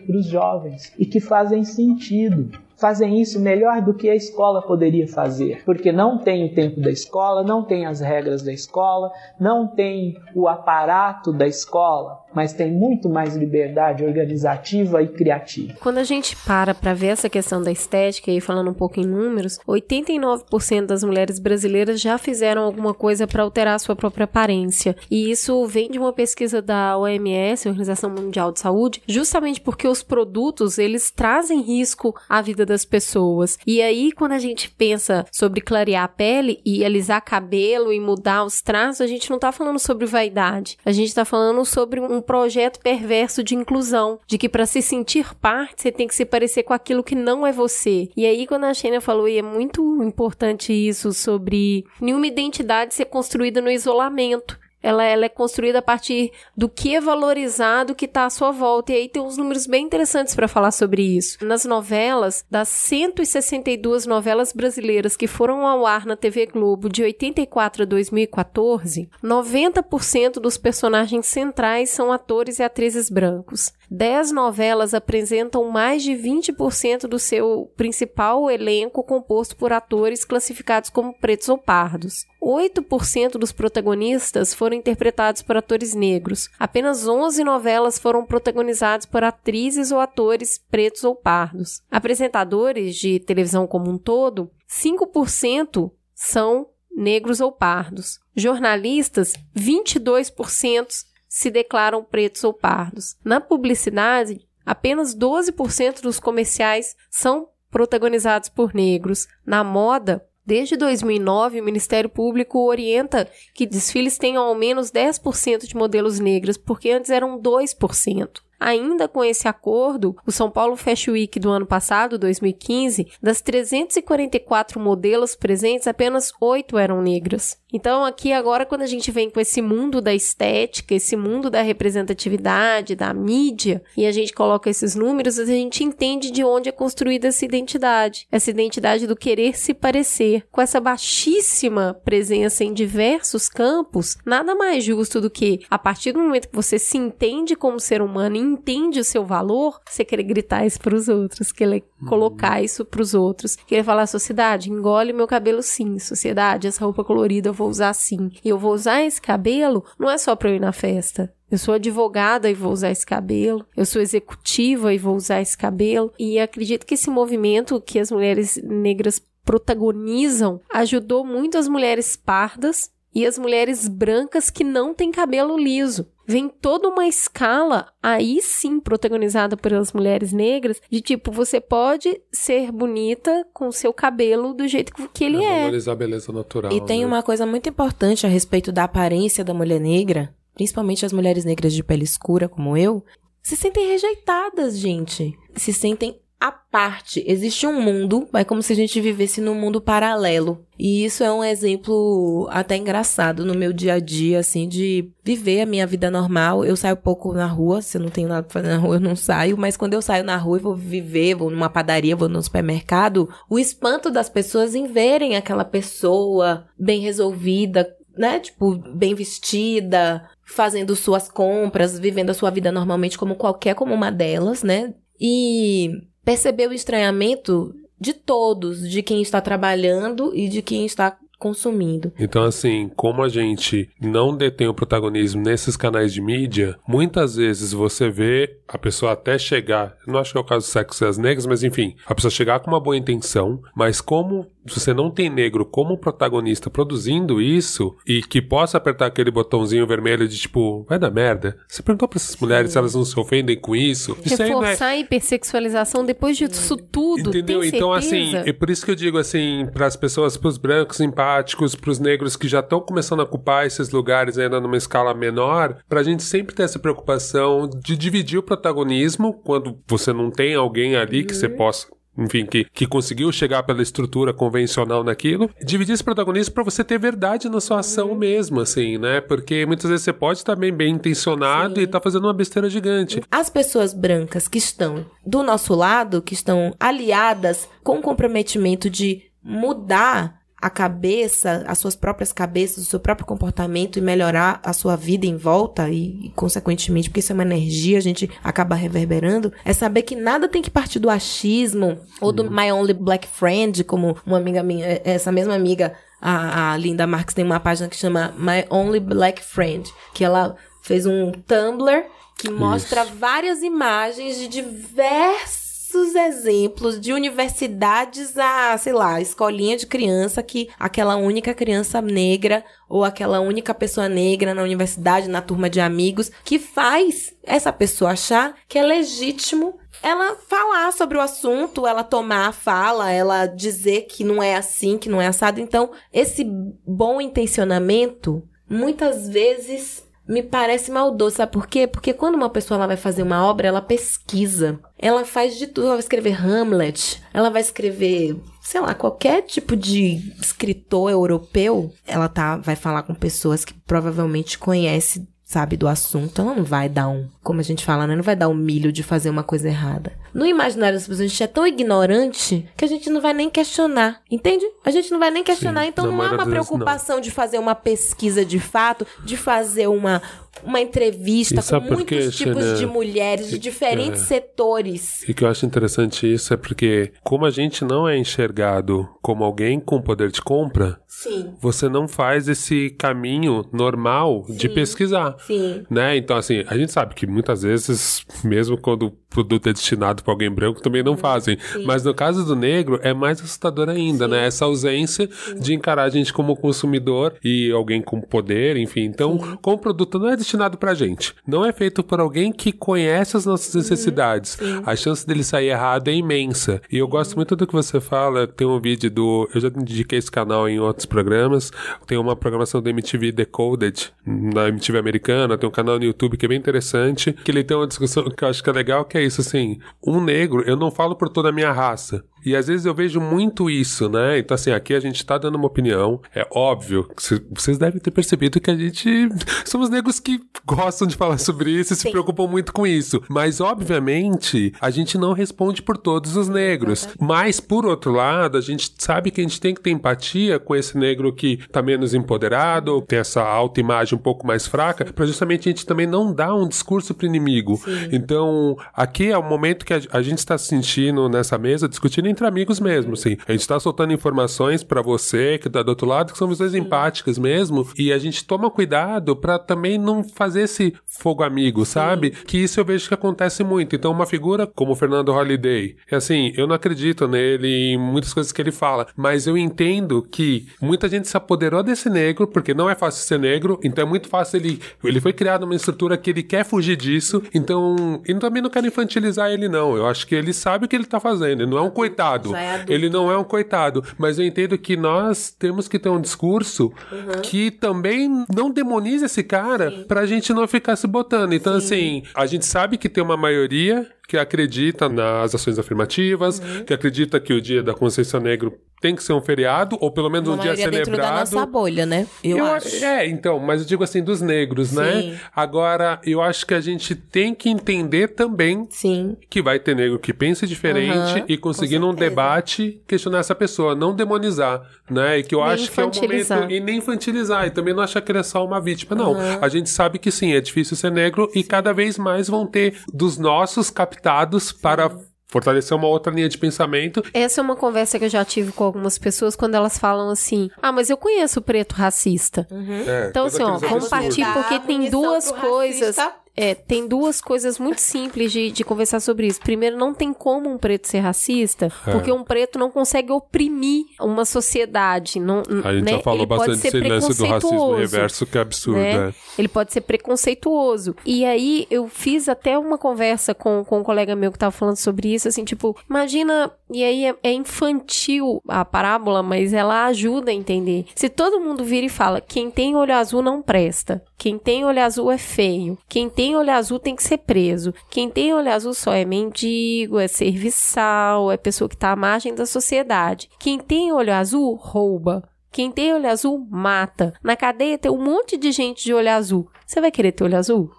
para os jovens e que fazem sentido fazem isso melhor do que a escola poderia fazer, porque não tem o tempo da escola, não tem as regras da escola, não tem o aparato da escola, mas tem muito mais liberdade organizativa e criativa. Quando a gente para para ver essa questão da estética e falando um pouco em números, 89% das mulheres brasileiras já fizeram alguma coisa para alterar a sua própria aparência. E isso vem de uma pesquisa da OMS, Organização Mundial de Saúde, justamente porque os produtos, eles trazem risco à vida das pessoas. E aí quando a gente pensa sobre clarear a pele e alisar cabelo e mudar os traços, a gente não tá falando sobre vaidade. A gente tá falando sobre um projeto perverso de inclusão, de que para se sentir parte, você tem que se parecer com aquilo que não é você. E aí, quando a Xenia falou, e é muito importante isso, sobre nenhuma identidade ser construída no isolamento. Ela, ela, é construída a partir do que é valorizado que está à sua volta. E aí tem uns números bem interessantes para falar sobre isso. Nas novelas, das 162 novelas brasileiras que foram ao ar na TV Globo de 84 a 2014, 90% dos personagens centrais são atores e atrizes brancos. 10 novelas apresentam mais de 20% do seu principal elenco composto por atores classificados como pretos ou pardos. 8% dos protagonistas foram interpretados por atores negros. Apenas 11 novelas foram protagonizadas por atrizes ou atores pretos ou pardos. Apresentadores de televisão como um todo, 5% são negros ou pardos. Jornalistas, 22% se declaram pretos ou pardos. Na publicidade, apenas 12% dos comerciais são protagonizados por negros. Na moda, Desde 2009, o Ministério Público orienta que desfiles tenham ao menos 10% de modelos negros, porque antes eram 2%. Ainda com esse acordo, o São Paulo Fashion Week do ano passado, 2015, das 344 modelos presentes, apenas 8 eram negras. Então, aqui agora, quando a gente vem com esse mundo da estética, esse mundo da representatividade, da mídia, e a gente coloca esses números, a gente entende de onde é construída essa identidade. Essa identidade do querer se parecer. Com essa baixíssima presença em diversos campos, nada mais justo do que, a partir do momento que você se entende como ser humano entende o seu valor, você querer gritar isso para os outros, querer uhum. colocar isso para os outros, querer falar, sociedade, engole meu cabelo sim, sociedade, essa roupa colorida eu vou usar sim. E eu vou usar esse cabelo não é só para eu ir na festa. Eu sou advogada e vou usar esse cabelo. Eu sou executiva e vou usar esse cabelo. E acredito que esse movimento que as mulheres negras protagonizam ajudou muito as mulheres pardas e as mulheres brancas que não têm cabelo liso vem toda uma escala, aí sim protagonizada pelas mulheres negras, de tipo, você pode ser bonita com seu cabelo do jeito que ele é. Valorizar a beleza natural. E tem né? uma coisa muito importante a respeito da aparência da mulher negra, principalmente as mulheres negras de pele escura, como eu, se sentem rejeitadas, gente. Se sentem à parte. Existe um mundo, é como se a gente vivesse num mundo paralelo. E isso é um exemplo até engraçado no meu dia a dia, assim, de viver a minha vida normal. Eu saio pouco na rua, se eu não tenho nada pra fazer na rua, eu não saio. Mas quando eu saio na rua e vou viver, vou numa padaria, vou no supermercado, o espanto das pessoas em verem aquela pessoa bem resolvida, né, tipo, bem vestida, fazendo suas compras, vivendo a sua vida normalmente como qualquer como uma delas, né? E perceber o estranhamento de todos, de quem está trabalhando e de quem está consumindo. Então, assim, como a gente não detém o protagonismo nesses canais de mídia, muitas vezes você vê a pessoa até chegar, não acho que é o caso do sexo e as negras, mas enfim, a pessoa chegar com uma boa intenção, mas como você não tem negro como protagonista produzindo isso e que possa apertar aquele botãozinho vermelho de tipo, vai dar merda. Você perguntou pra essas mulheres Sim. se elas não se ofendem com isso? isso Reforçar é... a hipersexualização depois disso tudo. Entendeu? Então, assim, é por isso que eu digo assim, para as pessoas, pros brancos simpáticos, pros negros que já estão começando a ocupar esses lugares ainda numa escala menor, pra gente sempre ter essa preocupação de dividir o protagonismo quando você não tem alguém ali que você uhum. possa enfim, que, que conseguiu chegar pela estrutura convencional naquilo, dividir esse protagonismo para você ter verdade na sua ação uhum. mesmo, assim, né? Porque muitas vezes você pode estar bem, bem intencionado Sim. e tá fazendo uma besteira gigante. As pessoas brancas que estão do nosso lado, que estão aliadas com o comprometimento de mudar a cabeça, as suas próprias cabeças, o seu próprio comportamento e melhorar a sua vida em volta e, e, consequentemente, porque isso é uma energia, a gente acaba reverberando, é saber que nada tem que partir do achismo ou do My Only Black Friend, como uma amiga minha, é, essa mesma amiga, a, a Linda Marques tem uma página que chama My Only Black Friend, que ela fez um Tumblr que mostra isso. várias imagens de diversos diversos exemplos de universidades a, sei lá, escolinha de criança que aquela única criança negra ou aquela única pessoa negra na universidade, na turma de amigos, que faz essa pessoa achar que é legítimo ela falar sobre o assunto, ela tomar a fala, ela dizer que não é assim, que não é assado. Então, esse bom intencionamento muitas vezes me parece maldoso, sabe por quê? Porque quando uma pessoa ela vai fazer uma obra, ela pesquisa. Ela faz de tudo. Ela vai escrever Hamlet, ela vai escrever, sei lá, qualquer tipo de escritor europeu. Ela tá, vai falar com pessoas que provavelmente conhece sabe, do assunto, ela não vai dar um, como a gente fala, né? Não vai dar um milho de fazer uma coisa errada. No imaginário das pessoas, a gente é tão ignorante que a gente não vai nem questionar, entende? A gente não vai nem questionar, Sim, então não há uma preocupação não. de fazer uma pesquisa de fato, de fazer uma, uma entrevista com muitos tipos de mulheres de diferentes é. setores. E que eu acho interessante isso é porque, como a gente não é enxergado como alguém com poder de compra, Sim. você não faz esse caminho normal Sim. de pesquisar. Sim. Né? Então, assim, a gente sabe que muitas vezes, mesmo quando o produto é destinado para alguém branco, também não fazem. Sim. Mas no caso do negro, é mais assustador ainda, né? Essa ausência de encarar a gente como consumidor e alguém com poder, enfim. Então, como o produto não é destinado pra gente. Não é feito por alguém que conhece as nossas uhum, necessidades. Uhum, a chance dele sair errado é imensa. E eu gosto muito do que você fala. Tem um vídeo do. Eu já indiquei esse canal em outros programas. Tem uma programação da MTV Decoded, na MTV americana. Tem um canal no YouTube que é bem interessante. Que ele tem uma discussão que eu acho que é legal, que é isso assim. Um negro, eu não falo por toda a minha raça. E às vezes eu vejo muito isso, né? Então, assim, aqui a gente tá dando uma opinião. É óbvio vocês devem ter percebido que a gente somos negros que gostam de falar sobre isso e Sim. se preocupam muito com isso. Mas, obviamente, a gente não responde por todos os negros. Mas, por outro lado, a gente sabe que a gente tem que ter empatia com esse negro que tá menos empoderado, tem essa autoimagem um pouco mais fraca, para justamente a gente também não dar um discurso pro inimigo. Sim. Então, aqui é o momento que a gente está se sentindo nessa mesa discutindo entre amigos mesmo, assim. A gente tá soltando informações para você que tá do outro lado, que são visões empáticas mesmo, e a gente toma cuidado para também não fazer esse fogo amigo, sabe? Que isso eu vejo que acontece muito. Então, uma figura como o Fernando Holliday, é assim, eu não acredito nele em muitas coisas que ele fala, mas eu entendo que muita gente se apoderou desse negro, porque não é fácil ser negro, então é muito fácil ele. Ele foi criado numa estrutura que ele quer fugir disso, então. E também não quero infantilizar ele, não. Eu acho que ele sabe o que ele tá fazendo, ele não é um coitado coitado. É ele não é um coitado. Mas eu entendo que nós temos que ter um discurso uhum. que também não demonize esse cara Sim. pra gente não ficar se botando. Então, Sim. assim, a gente sabe que tem uma maioria que acredita nas ações afirmativas, Uhum. que acredita que o dia da consciência negro tem que ser um feriado, ou pelo menos Uma um dia maioria dentro da celebrado. nossa bolha, né? Eu, a- acho. É, então, mas eu digo assim, dos negros, né? Sim. Agora, eu acho que a gente tem que entender também Sim. que vai ter negro que pense diferente Aham, e conseguir num debate questionar essa pessoa, não demonizar, né? E que eu Nem acho que é o momento e nem infantilizar e também não achar que ele é só uma vítima, não. Aham. A gente sabe que sim, é difícil ser negro e cada vez mais vão ter dos nossos captados para fortalecer uma outra linha de pensamento. Essa é uma conversa que eu já tive com algumas pessoas quando elas falam assim: Ah, mas eu conheço o preto racista. É, Então, assim, ó, partir porque tem duas coisas. racista. É, tem duas coisas muito simples de, de conversar sobre isso. Primeiro, não tem como um preto ser racista, É. porque um preto não consegue oprimir uma sociedade. Não, A gente né? já falou Ele bastante desse lance do racismo reverso, que é absurdo, né? né? Ele pode ser preconceituoso. E aí eu fiz até uma conversa com, com um colega meu que tava falando sobre isso, assim, tipo, imagina, e aí é, é infantil a parábola, mas ela ajuda a entender. Se todo mundo vira e fala, quem tem olho azul não presta, quem tem olho azul é feio, quem tem olho azul tem que ser preso, quem tem olho azul só é mendigo, é serviçal, é pessoa que tá à margem da sociedade. Quem tem olho azul rouba. Quem tem olho azul mata. Na cadeia tem um monte de gente de olho azul. Você vai querer ter olho azul?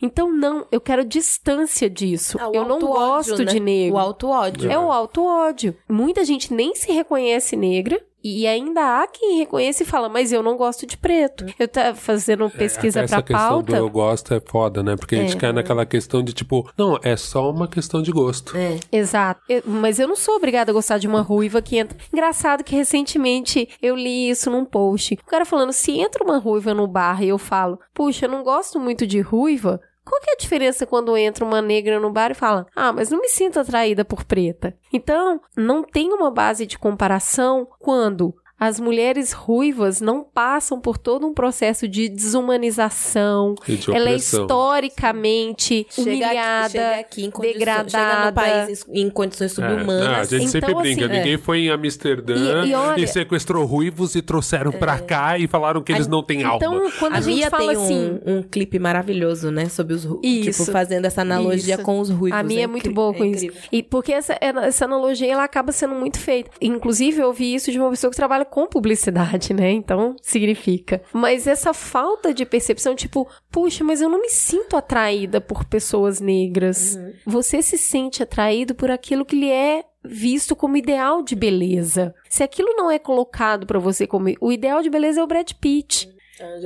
Então, não, eu quero distância disso. Ah, eu não gosto né? de negro. O auto-ódio. É o auto-ódio. Muita gente nem se reconhece negra. E ainda há quem reconhece e fala, mas eu não gosto de preto. Eu tava fazendo pesquisa É, Essa pra questão do pauta. eu gosto é foda, né? Porque a gente É. cai naquela questão de tipo, não, é só uma questão de gosto. É. Exato. Eu- mas eu não sou obrigada a gostar de uma ruiva que entra. Engraçado que recentemente eu li isso num post. O cara falando: se entra uma ruiva no bar e eu falo, puxa, eu não gosto muito de ruiva. Qual que é a diferença quando entra uma negra no bar e fala, ah, mas não me sinto atraída por preta? Então, não tem uma base de comparação quando as mulheres ruivas não passam por todo um processo de desumanização. E de Ela é historicamente Chega aqui- humilhada, chega aqui em degradada. chega no país em, em condições É, subhumanas. não, a gente sempre Então, brinca. assim, Ninguém foi em Amsterdã E- e, e olha- sequestrou ruivos e trouxeram pra cá e falaram que eles não têm Então, alma. quando a, A gente Mia fala tem um, assim, um clipe maravilhoso, né? Sobre os ruivos. Isso. Tipo, fazendo essa analogia Isso. com os ruivos. A minha é, muito incri- boa com é isso. incrível. E porque essa, essa analogia ela acaba sendo muito feita. Inclusive, eu ouvi isso de uma pessoa que trabalha com publicidade, né? Então, significa. Mas essa falta de percepção, tipo, puxa, mas eu não me sinto atraída por pessoas negras. Você se sente atraído por aquilo que lhe é visto como ideal de beleza. Se aquilo não é colocado pra você como o ideal de beleza é o Brad Pitt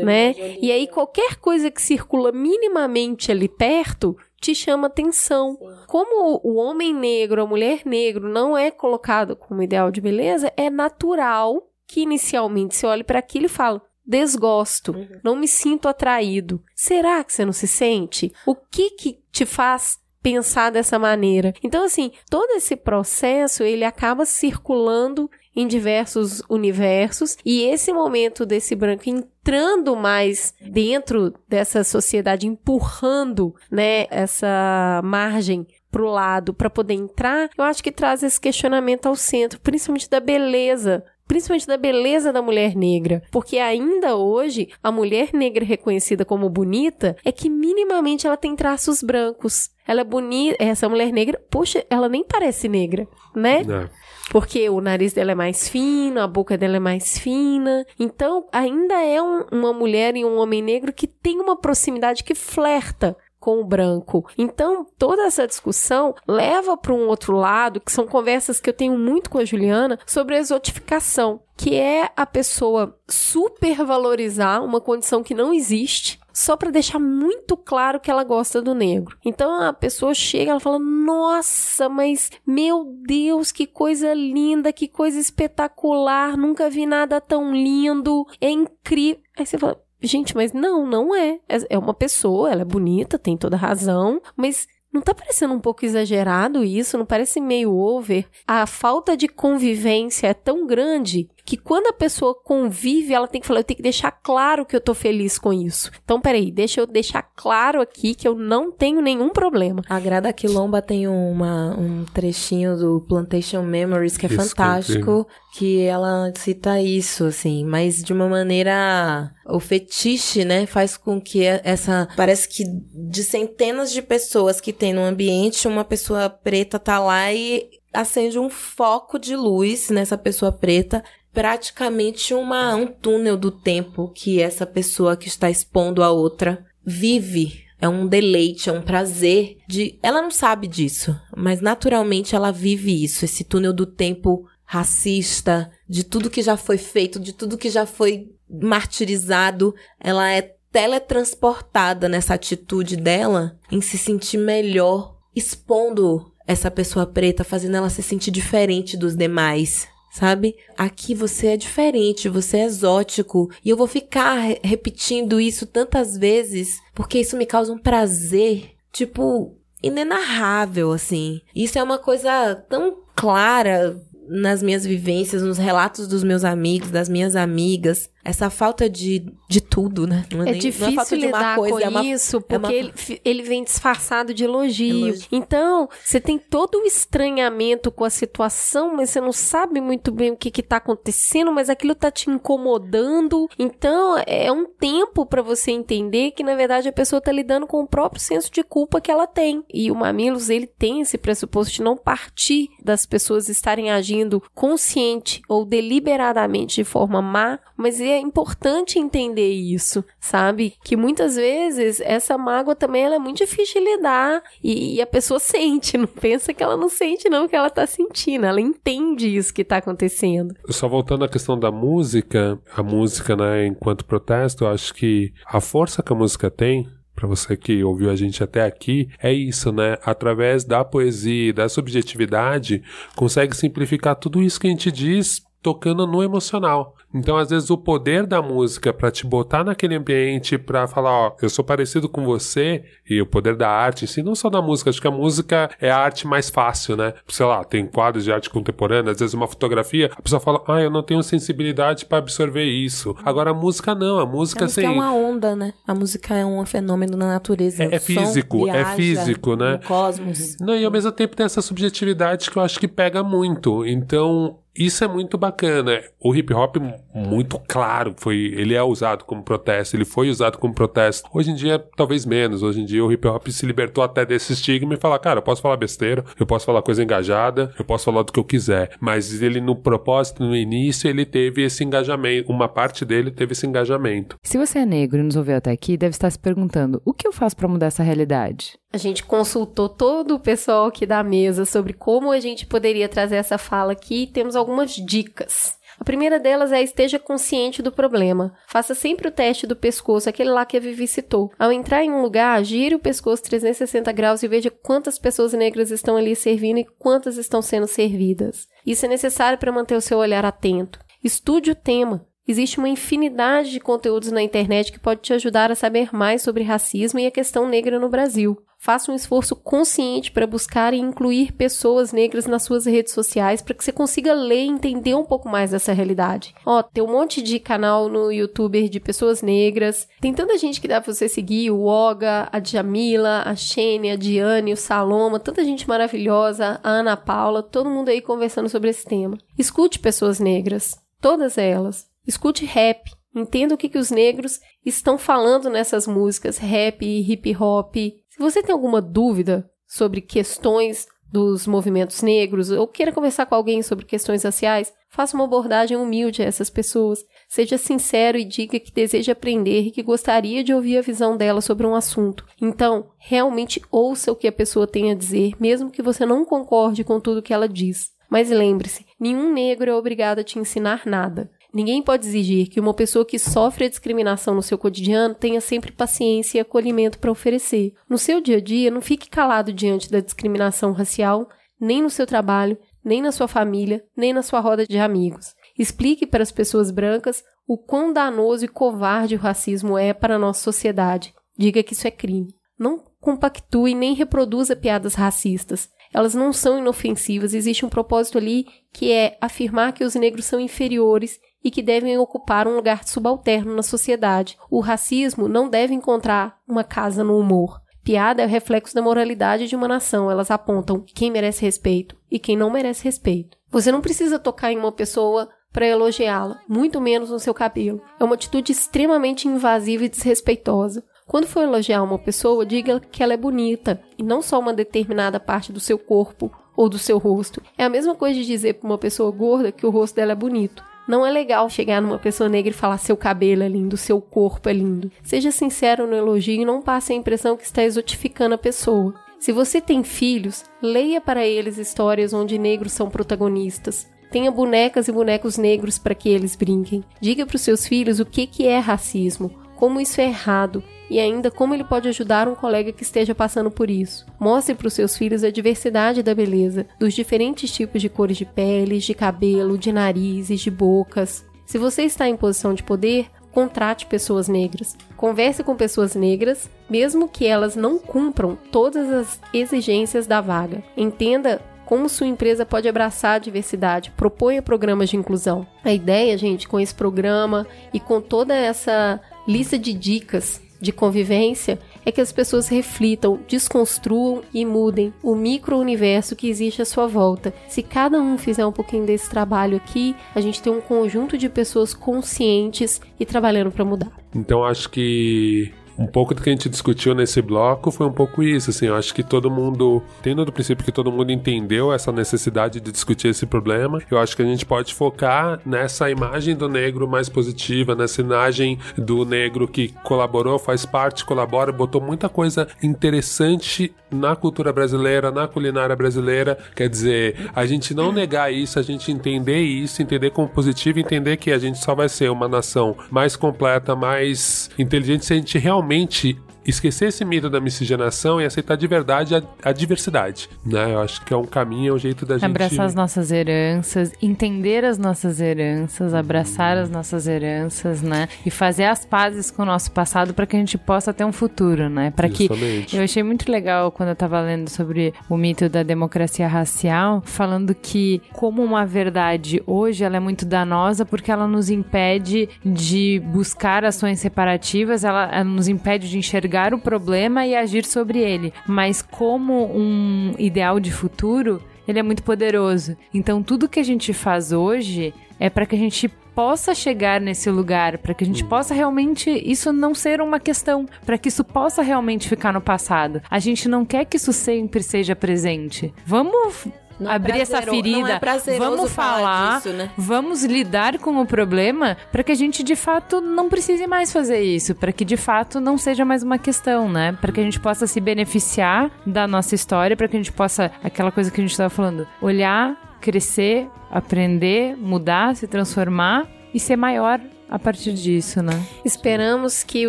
né? E aí qualquer coisa que circula minimamente ali perto te chama atenção. Como o homem negro, a mulher negro não é colocado como ideal de beleza, é natural que inicialmente você olhe para aquilo e fala: desgosto, não me sinto atraído. Será que você não se sente? O que que te faz pensar dessa maneira? Então assim, todo esse processo ele acaba circulando em diversos universos e esse momento desse branco entrando mais dentro dessa sociedade, empurrando, né, essa margem pro lado para poder entrar, eu acho que traz esse questionamento ao centro, principalmente da beleza principalmente da beleza da mulher negra, porque ainda hoje a mulher negra reconhecida como bonita é que minimamente ela tem traços brancos. Ela é bonita, essa mulher negra, poxa, ela nem parece negra, né? É. Porque o nariz dela é mais fino, a boca dela é mais fina. Então, ainda é um- uma mulher e um homem negro que tem uma proximidade que flerta com o branco. Então, toda essa discussão leva para um outro lado, que são conversas que eu tenho muito com a Juliana, sobre a exotificação, que é a pessoa supervalorizar uma condição que não existe só para deixar muito claro que ela gosta do negro. Então a pessoa chega, ela fala: "Nossa, mas meu Deus, que coisa linda, que coisa espetacular, nunca vi nada tão lindo, é incrível". Aí você fala: "Gente, mas não, não é. É é uma pessoa, ela é bonita, tem toda razão, mas não tá parecendo um pouco exagerado isso? Não parece meio over? A falta de convivência é tão grande que quando a pessoa convive, ela tem que falar, eu tenho que deixar claro que eu tô feliz com isso. Então, peraí, deixa eu deixar claro aqui que eu não tenho nenhum problema. A Grada Quilomba tem uma, um trechinho do Plantation Memories que é Isso, fantástico, que ela cita isso, assim, mas de uma maneira. O fetiche, né, faz com que essa. Parece que de centenas de pessoas que tem no ambiente, uma pessoa preta tá lá e acende um foco de luz nessa pessoa preta praticamente uma, um túnel do tempo que essa pessoa que está expondo a outra vive. É um deleite, é um prazer de. Ela não sabe disso, mas naturalmente ela vive isso, esse túnel do tempo racista, de tudo que já foi feito, de tudo que já foi martirizado. Ela é teletransportada nessa atitude dela em se sentir melhor, expondo essa pessoa preta, fazendo ela se sentir diferente dos demais sabe? Aqui você é diferente, você é exótico. E eu vou ficar re repetindo isso tantas vezes porque isso me causa um prazer, tipo, inenarrável, assim. Isso é uma coisa tão clara nas minhas vivências, nos relatos dos meus amigos, das minhas amigas, essa falta de, de tudo, né? Não é, é nem, difícil não é lidar coisa, com é uma, isso, porque é uma... ele, ele vem disfarçado de elogio. elogio. Então, você tem todo o estranhamento com a situação, mas você não sabe muito bem o que que tá acontecendo, mas aquilo tá te incomodando. Então, é um tempo para você entender que, na verdade, a pessoa tá lidando com o próprio senso de culpa que ela tem. E o Mamilos, ele tem esse pressuposto de não partir das pessoas estarem agindo consciente ou deliberadamente de forma má, mas é importante entender isso, sabe? Que muitas vezes essa mágoa também é muito difícil de lidar e, e, a pessoa sente, não pensa que ela não sente não que ela tá sentindo, ela entende isso que tá acontecendo. Só voltando à questão da música, a música, né, enquanto protesto, eu acho que a força que a música tem para você que ouviu a gente até aqui, é isso, né? Através da poesia e da subjetividade, consegue simplificar tudo isso que a gente diz tocando no emocional. Então, às vezes, o poder da música para te botar naquele ambiente, para falar, ó, eu sou parecido com você, e o poder da arte, assim, não só da música, acho que a música é a arte mais fácil, né? Sei lá, tem quadros de arte contemporânea, às vezes uma fotografia, a pessoa fala, ah, eu não tenho sensibilidade para absorver isso. Agora, a música não, a música, a assim. é uma onda, né? A música é um fenômeno da natureza. É, é físico, é físico, né? No cosmos. Não, e ao mesmo tempo tem essa subjetividade que eu acho que pega muito. Então, isso é muito bacana. O hip hop, muito claro, foi, ele é usado como protesto, ele foi usado como protesto. Hoje em dia, talvez menos. Hoje em dia, o hip hop se libertou até desse estigma e fala, cara, eu posso falar besteira, eu posso falar coisa engajada, eu posso falar do que eu quiser. Mas ele, no propósito, no início, ele teve esse engajamento. Uma parte dele teve esse engajamento. Se você é negro e nos ouviu até aqui, deve estar se perguntando: o que eu faço para mudar essa realidade? A gente consultou todo o pessoal aqui da mesa sobre como a gente poderia trazer essa fala aqui e temos algumas dicas. A primeira delas é esteja consciente do problema. Faça sempre o teste do pescoço, aquele lá que a Vivi citou. Ao entrar em um lugar, gire o pescoço 360 graus e veja quantas pessoas negras estão ali servindo e quantas estão sendo servidas. Isso é necessário para manter o seu olhar atento. Estude o tema. Existe uma infinidade de conteúdos na internet que pode te ajudar a saber mais sobre racismo e a questão negra no Brasil. Faça um esforço consciente para buscar e incluir pessoas negras nas suas redes sociais para que você consiga ler e entender um pouco mais dessa realidade. Ó, tem um monte de canal no YouTube de pessoas negras. Tem tanta gente que dá para você seguir, o Oga, a Djamila, a Shane, a Diane, o Saloma, tanta gente maravilhosa, a Ana Paula, todo mundo aí conversando sobre esse tema. Escute pessoas negras, todas elas. Escute rap, entenda o que, que os negros estão falando nessas músicas, rap hip hop, você tem alguma dúvida sobre questões dos movimentos negros ou queira conversar com alguém sobre questões raciais, faça uma abordagem humilde a essas pessoas. Seja sincero e diga que deseja aprender e que gostaria de ouvir a visão dela sobre um assunto. Então, realmente ouça o que a pessoa tem a dizer, mesmo que você não concorde com tudo que ela diz. Mas lembre-se, nenhum negro é obrigado a te ensinar nada. Ninguém pode exigir que uma pessoa que sofre a discriminação no seu cotidiano tenha sempre paciência e acolhimento para oferecer. No seu dia a dia, não fique calado diante da discriminação racial, nem no seu trabalho, nem na sua família, nem na sua roda de amigos. Explique para as pessoas brancas o quão danoso e covarde o racismo é para a nossa sociedade. Diga que isso é crime. Não compactue nem reproduza piadas racistas. elas não são inofensivas, existe um propósito ali que é afirmar que os negros são inferiores e que devem ocupar um lugar subalterno na sociedade. O racismo não deve encontrar uma casa no humor. Piada é o reflexo da moralidade de uma nação. Elas apontam quem merece respeito e quem não merece respeito. Você não precisa tocar em uma pessoa para elogiá-la, muito menos no seu cabelo. É uma atitude extremamente invasiva e desrespeitosa. Quando for elogiar uma pessoa, diga que ela é bonita e não só uma determinada parte do seu corpo ou do seu rosto. É a mesma coisa de dizer para uma pessoa gorda que o rosto dela é bonito. Não é legal chegar numa pessoa negra e falar seu cabelo é lindo, seu corpo é lindo. Seja sincero no elogio e não passe a impressão que está exotificando a pessoa. Se você tem filhos, leia para eles histórias onde negros são protagonistas. Tenha bonecas e bonecos negros para que eles brinquem. Diga para os seus filhos o que, que é racismo, como isso é errado e ainda como ele pode ajudar um colega que esteja passando por isso. Mostre para os seus filhos a diversidade da beleza, dos diferentes tipos de cores de peles, de cabelo, de narizes, de bocas. Se você está em posição de poder, contrate pessoas negras. Converse com pessoas negras, mesmo que elas não cumpram todas as exigências da vaga. Entenda como sua empresa pode abraçar a diversidade, proponha programas de inclusão. A ideia, gente, com esse programa e com toda essa lista de dicas de convivência é que as pessoas reflitam, desconstruam e mudem o micro-universo que existe à sua volta. Se cada um fizer um pouquinho desse trabalho aqui, a gente tem um conjunto de pessoas conscientes e trabalhando para mudar. Então acho que um pouco do que a gente discutiu nesse bloco foi um pouco isso, assim, eu acho que todo mundo, tendo do princípio que todo mundo entendeu essa necessidade de discutir esse problema, eu acho que a gente pode focar nessa imagem do negro mais positiva, nessa imagem do negro que colaborou, faz parte, colabora, botou muita coisa interessante na cultura brasileira, na culinária brasileira, quer dizer, a gente não negar isso, a gente entender isso, entender como positivo, entender que a gente só vai ser uma nação mais completa, mais inteligente se a gente realmente realmente esquecer esse mito da miscigenação e aceitar de verdade a, a, diversidade, né? Eu acho que é um caminho, é um jeito da gente... Abraçar as nossas heranças, entender as nossas heranças, abraçar as nossas heranças, né? E fazer as pazes com o nosso passado para que a gente possa ter um futuro, né? Para que... Eu achei muito legal quando eu tava lendo sobre o mito da democracia racial, falando que como uma verdade hoje, ela é muito danosa porque ela nos impede de buscar ações separativas, ela, ela nos impede de enxergar enxergar o problema e agir sobre ele, mas como um ideal de futuro, ele é muito poderoso. Então tudo que a gente faz hoje é para que a gente possa chegar nesse lugar, para que a gente possa realmente isso não ser uma questão, para que isso possa realmente ficar no passado. A gente não quer que isso sempre seja presente. Vamos não é abrir é essa ferida. É vamos falar, disso, né? vamos lidar com o problema para que a gente de fato não precise mais fazer isso, para que de fato não seja mais uma questão, né? Para que a gente possa se beneficiar da nossa história, para que a gente possa aquela coisa que a gente estava falando, olhar, crescer, aprender, mudar, se transformar e ser maior a partir disso, né? Esperamos que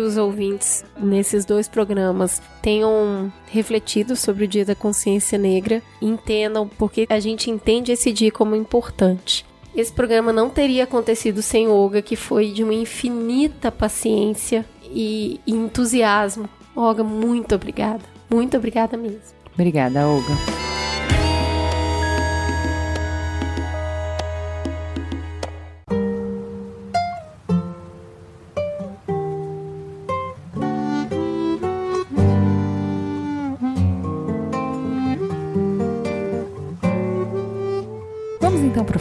os ouvintes nesses dois programas tenham refletido sobre o Dia da Consciência Negra entendam porque a gente entende esse dia como importante. Esse programa não teria acontecido sem Olga, que foi de uma infinita paciência e entusiasmo. Olga, muito obrigada. Muito obrigada mesmo. Obrigada, Olga.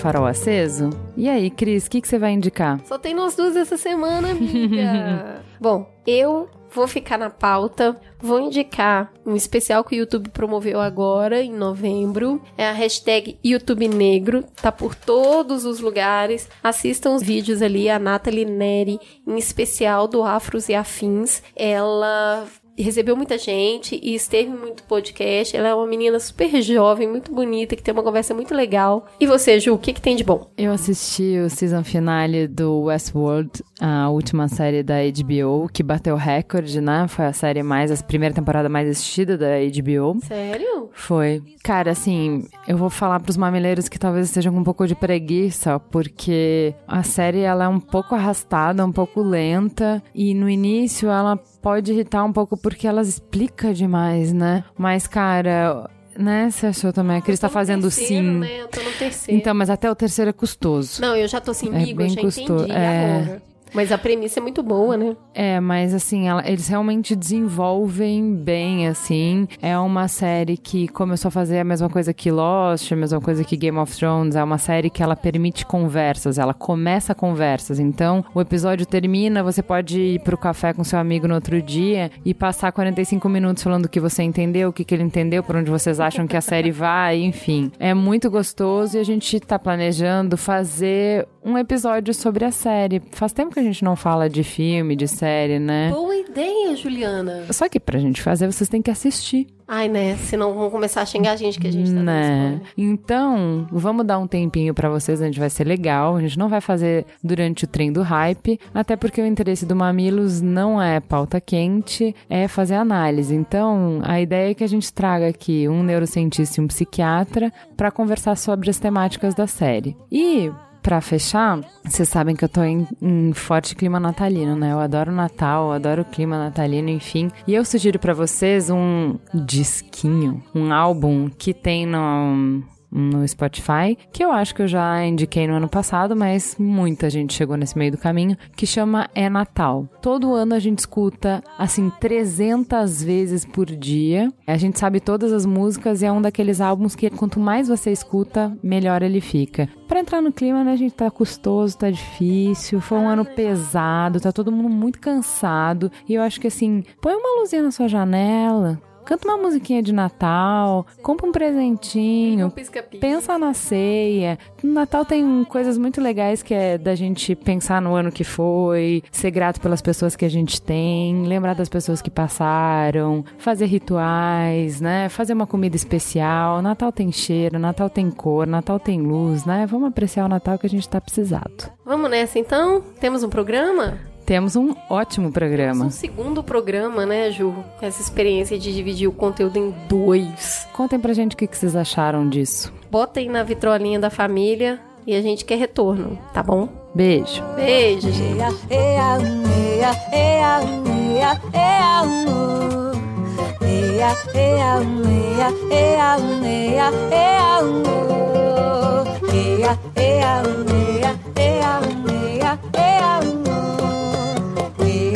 Farol aceso? E aí, Cris, o que, que você vai indicar? Só tem nós duas essa semana, amiga. Bom, eu vou ficar na pauta. Vou indicar um especial que o YouTube promoveu agora, em novembro. É a hashtag YouTube Negro. Tá por todos os lugares. Assistam os vídeos ali. A Nathalie Neri, em especial do Afros e Afins. Ela recebeu muita gente e esteve muito podcast. Ela é uma menina super jovem, muito bonita, que tem uma conversa muito legal. E você, Ju, o que, que tem de bom? Eu assisti o season finale do Westworld, a última série da HBO, que bateu recorde, né? Foi a série mais, a primeira temporada mais assistida da HBO. Sério? Foi. Cara, assim, eu vou falar pros mamileiros que talvez estejam com um pouco de preguiça, porque a série ela é um pouco arrastada, um pouco lenta, e no início ela pode irritar um pouco porque ela explica demais, né? Mas, cara, né? Você achou também? A Cris tá fazendo terceiro, sim. Né? Eu tô no terceiro. Então, mas até o terceiro é custoso. Não, eu já tô assim, É amigo, eu bem já custoso, entendi é. agora. Mas a premissa é muito boa, né? É, mas assim, ela- eles realmente desenvolvem bem, assim. É uma série que começou a fazer a mesma coisa que Lost, a mesma coisa que Game of Thrones. É uma série que ela permite conversas, ela começa conversas. Então, o episódio termina, você pode ir pro café com seu amigo no outro dia e passar 45 minutos falando o que você entendeu, o que, que ele entendeu, por onde vocês acham que a série vai, enfim. É muito gostoso e a gente tá planejando fazer um episódio sobre a série. Faz tempo que a gente não fala de filme, de série, né? Boa ideia, Juliana. Só que pra gente fazer, vocês têm que assistir, Ai, né? Senão vão começar a xingar a gente que a gente tá né? Então, vamos dar um tempinho pra vocês, a gente vai ser legal. A gente não vai fazer durante o trem do hype, até porque o interesse do Mamilos não é pauta quente, é fazer análise. Então, a ideia é que a gente traga aqui um neurocientista e um psiquiatra pra conversar sobre as temáticas da série. E Pra fechar, vocês sabem que eu tô em, em forte clima natalino, né? Eu adoro Natal, eu adoro o clima natalino, enfim. E eu sugiro pra vocês um disquinho, um álbum que tem no no Spotify, que eu acho que eu já indiquei no ano passado, mas muita gente chegou nesse meio do caminho, que chama É Natal. Todo ano a gente escuta, assim, 300 vezes por dia. A gente sabe todas as músicas e é um daqueles álbuns que quanto mais você escuta, melhor ele fica. Pra entrar no clima, né, a gente tá custoso, tá difícil, foi um ano pesado, tá todo mundo muito cansado. E eu acho que assim, põe uma luzinha na sua janela, Canta uma musiquinha de Natal, compra um presentinho, pensa na ceia. No Natal tem coisas muito legais que é da gente pensar no ano que foi, ser grato pelas pessoas que a gente tem, lembrar das pessoas que passaram, fazer rituais, né? Fazer uma comida especial. Natal tem cheiro, Natal tem cor, Natal tem luz, né? Vamos apreciar o Natal que a gente tá precisado. Vamos nessa então? Temos um programa? Temos um ótimo programa. Um segundo programa, né, Ju? Essa experiência de dividir o conteúdo em dois. Contem pra gente o que que vocês acharam disso. Botem na vitrolinha da família e a gente quer retorno, tá bom? Beijo. Beijo, gente. Ea, ea, ea, ea, ea, ea,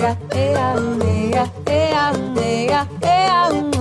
nega, é a nega, é a é a.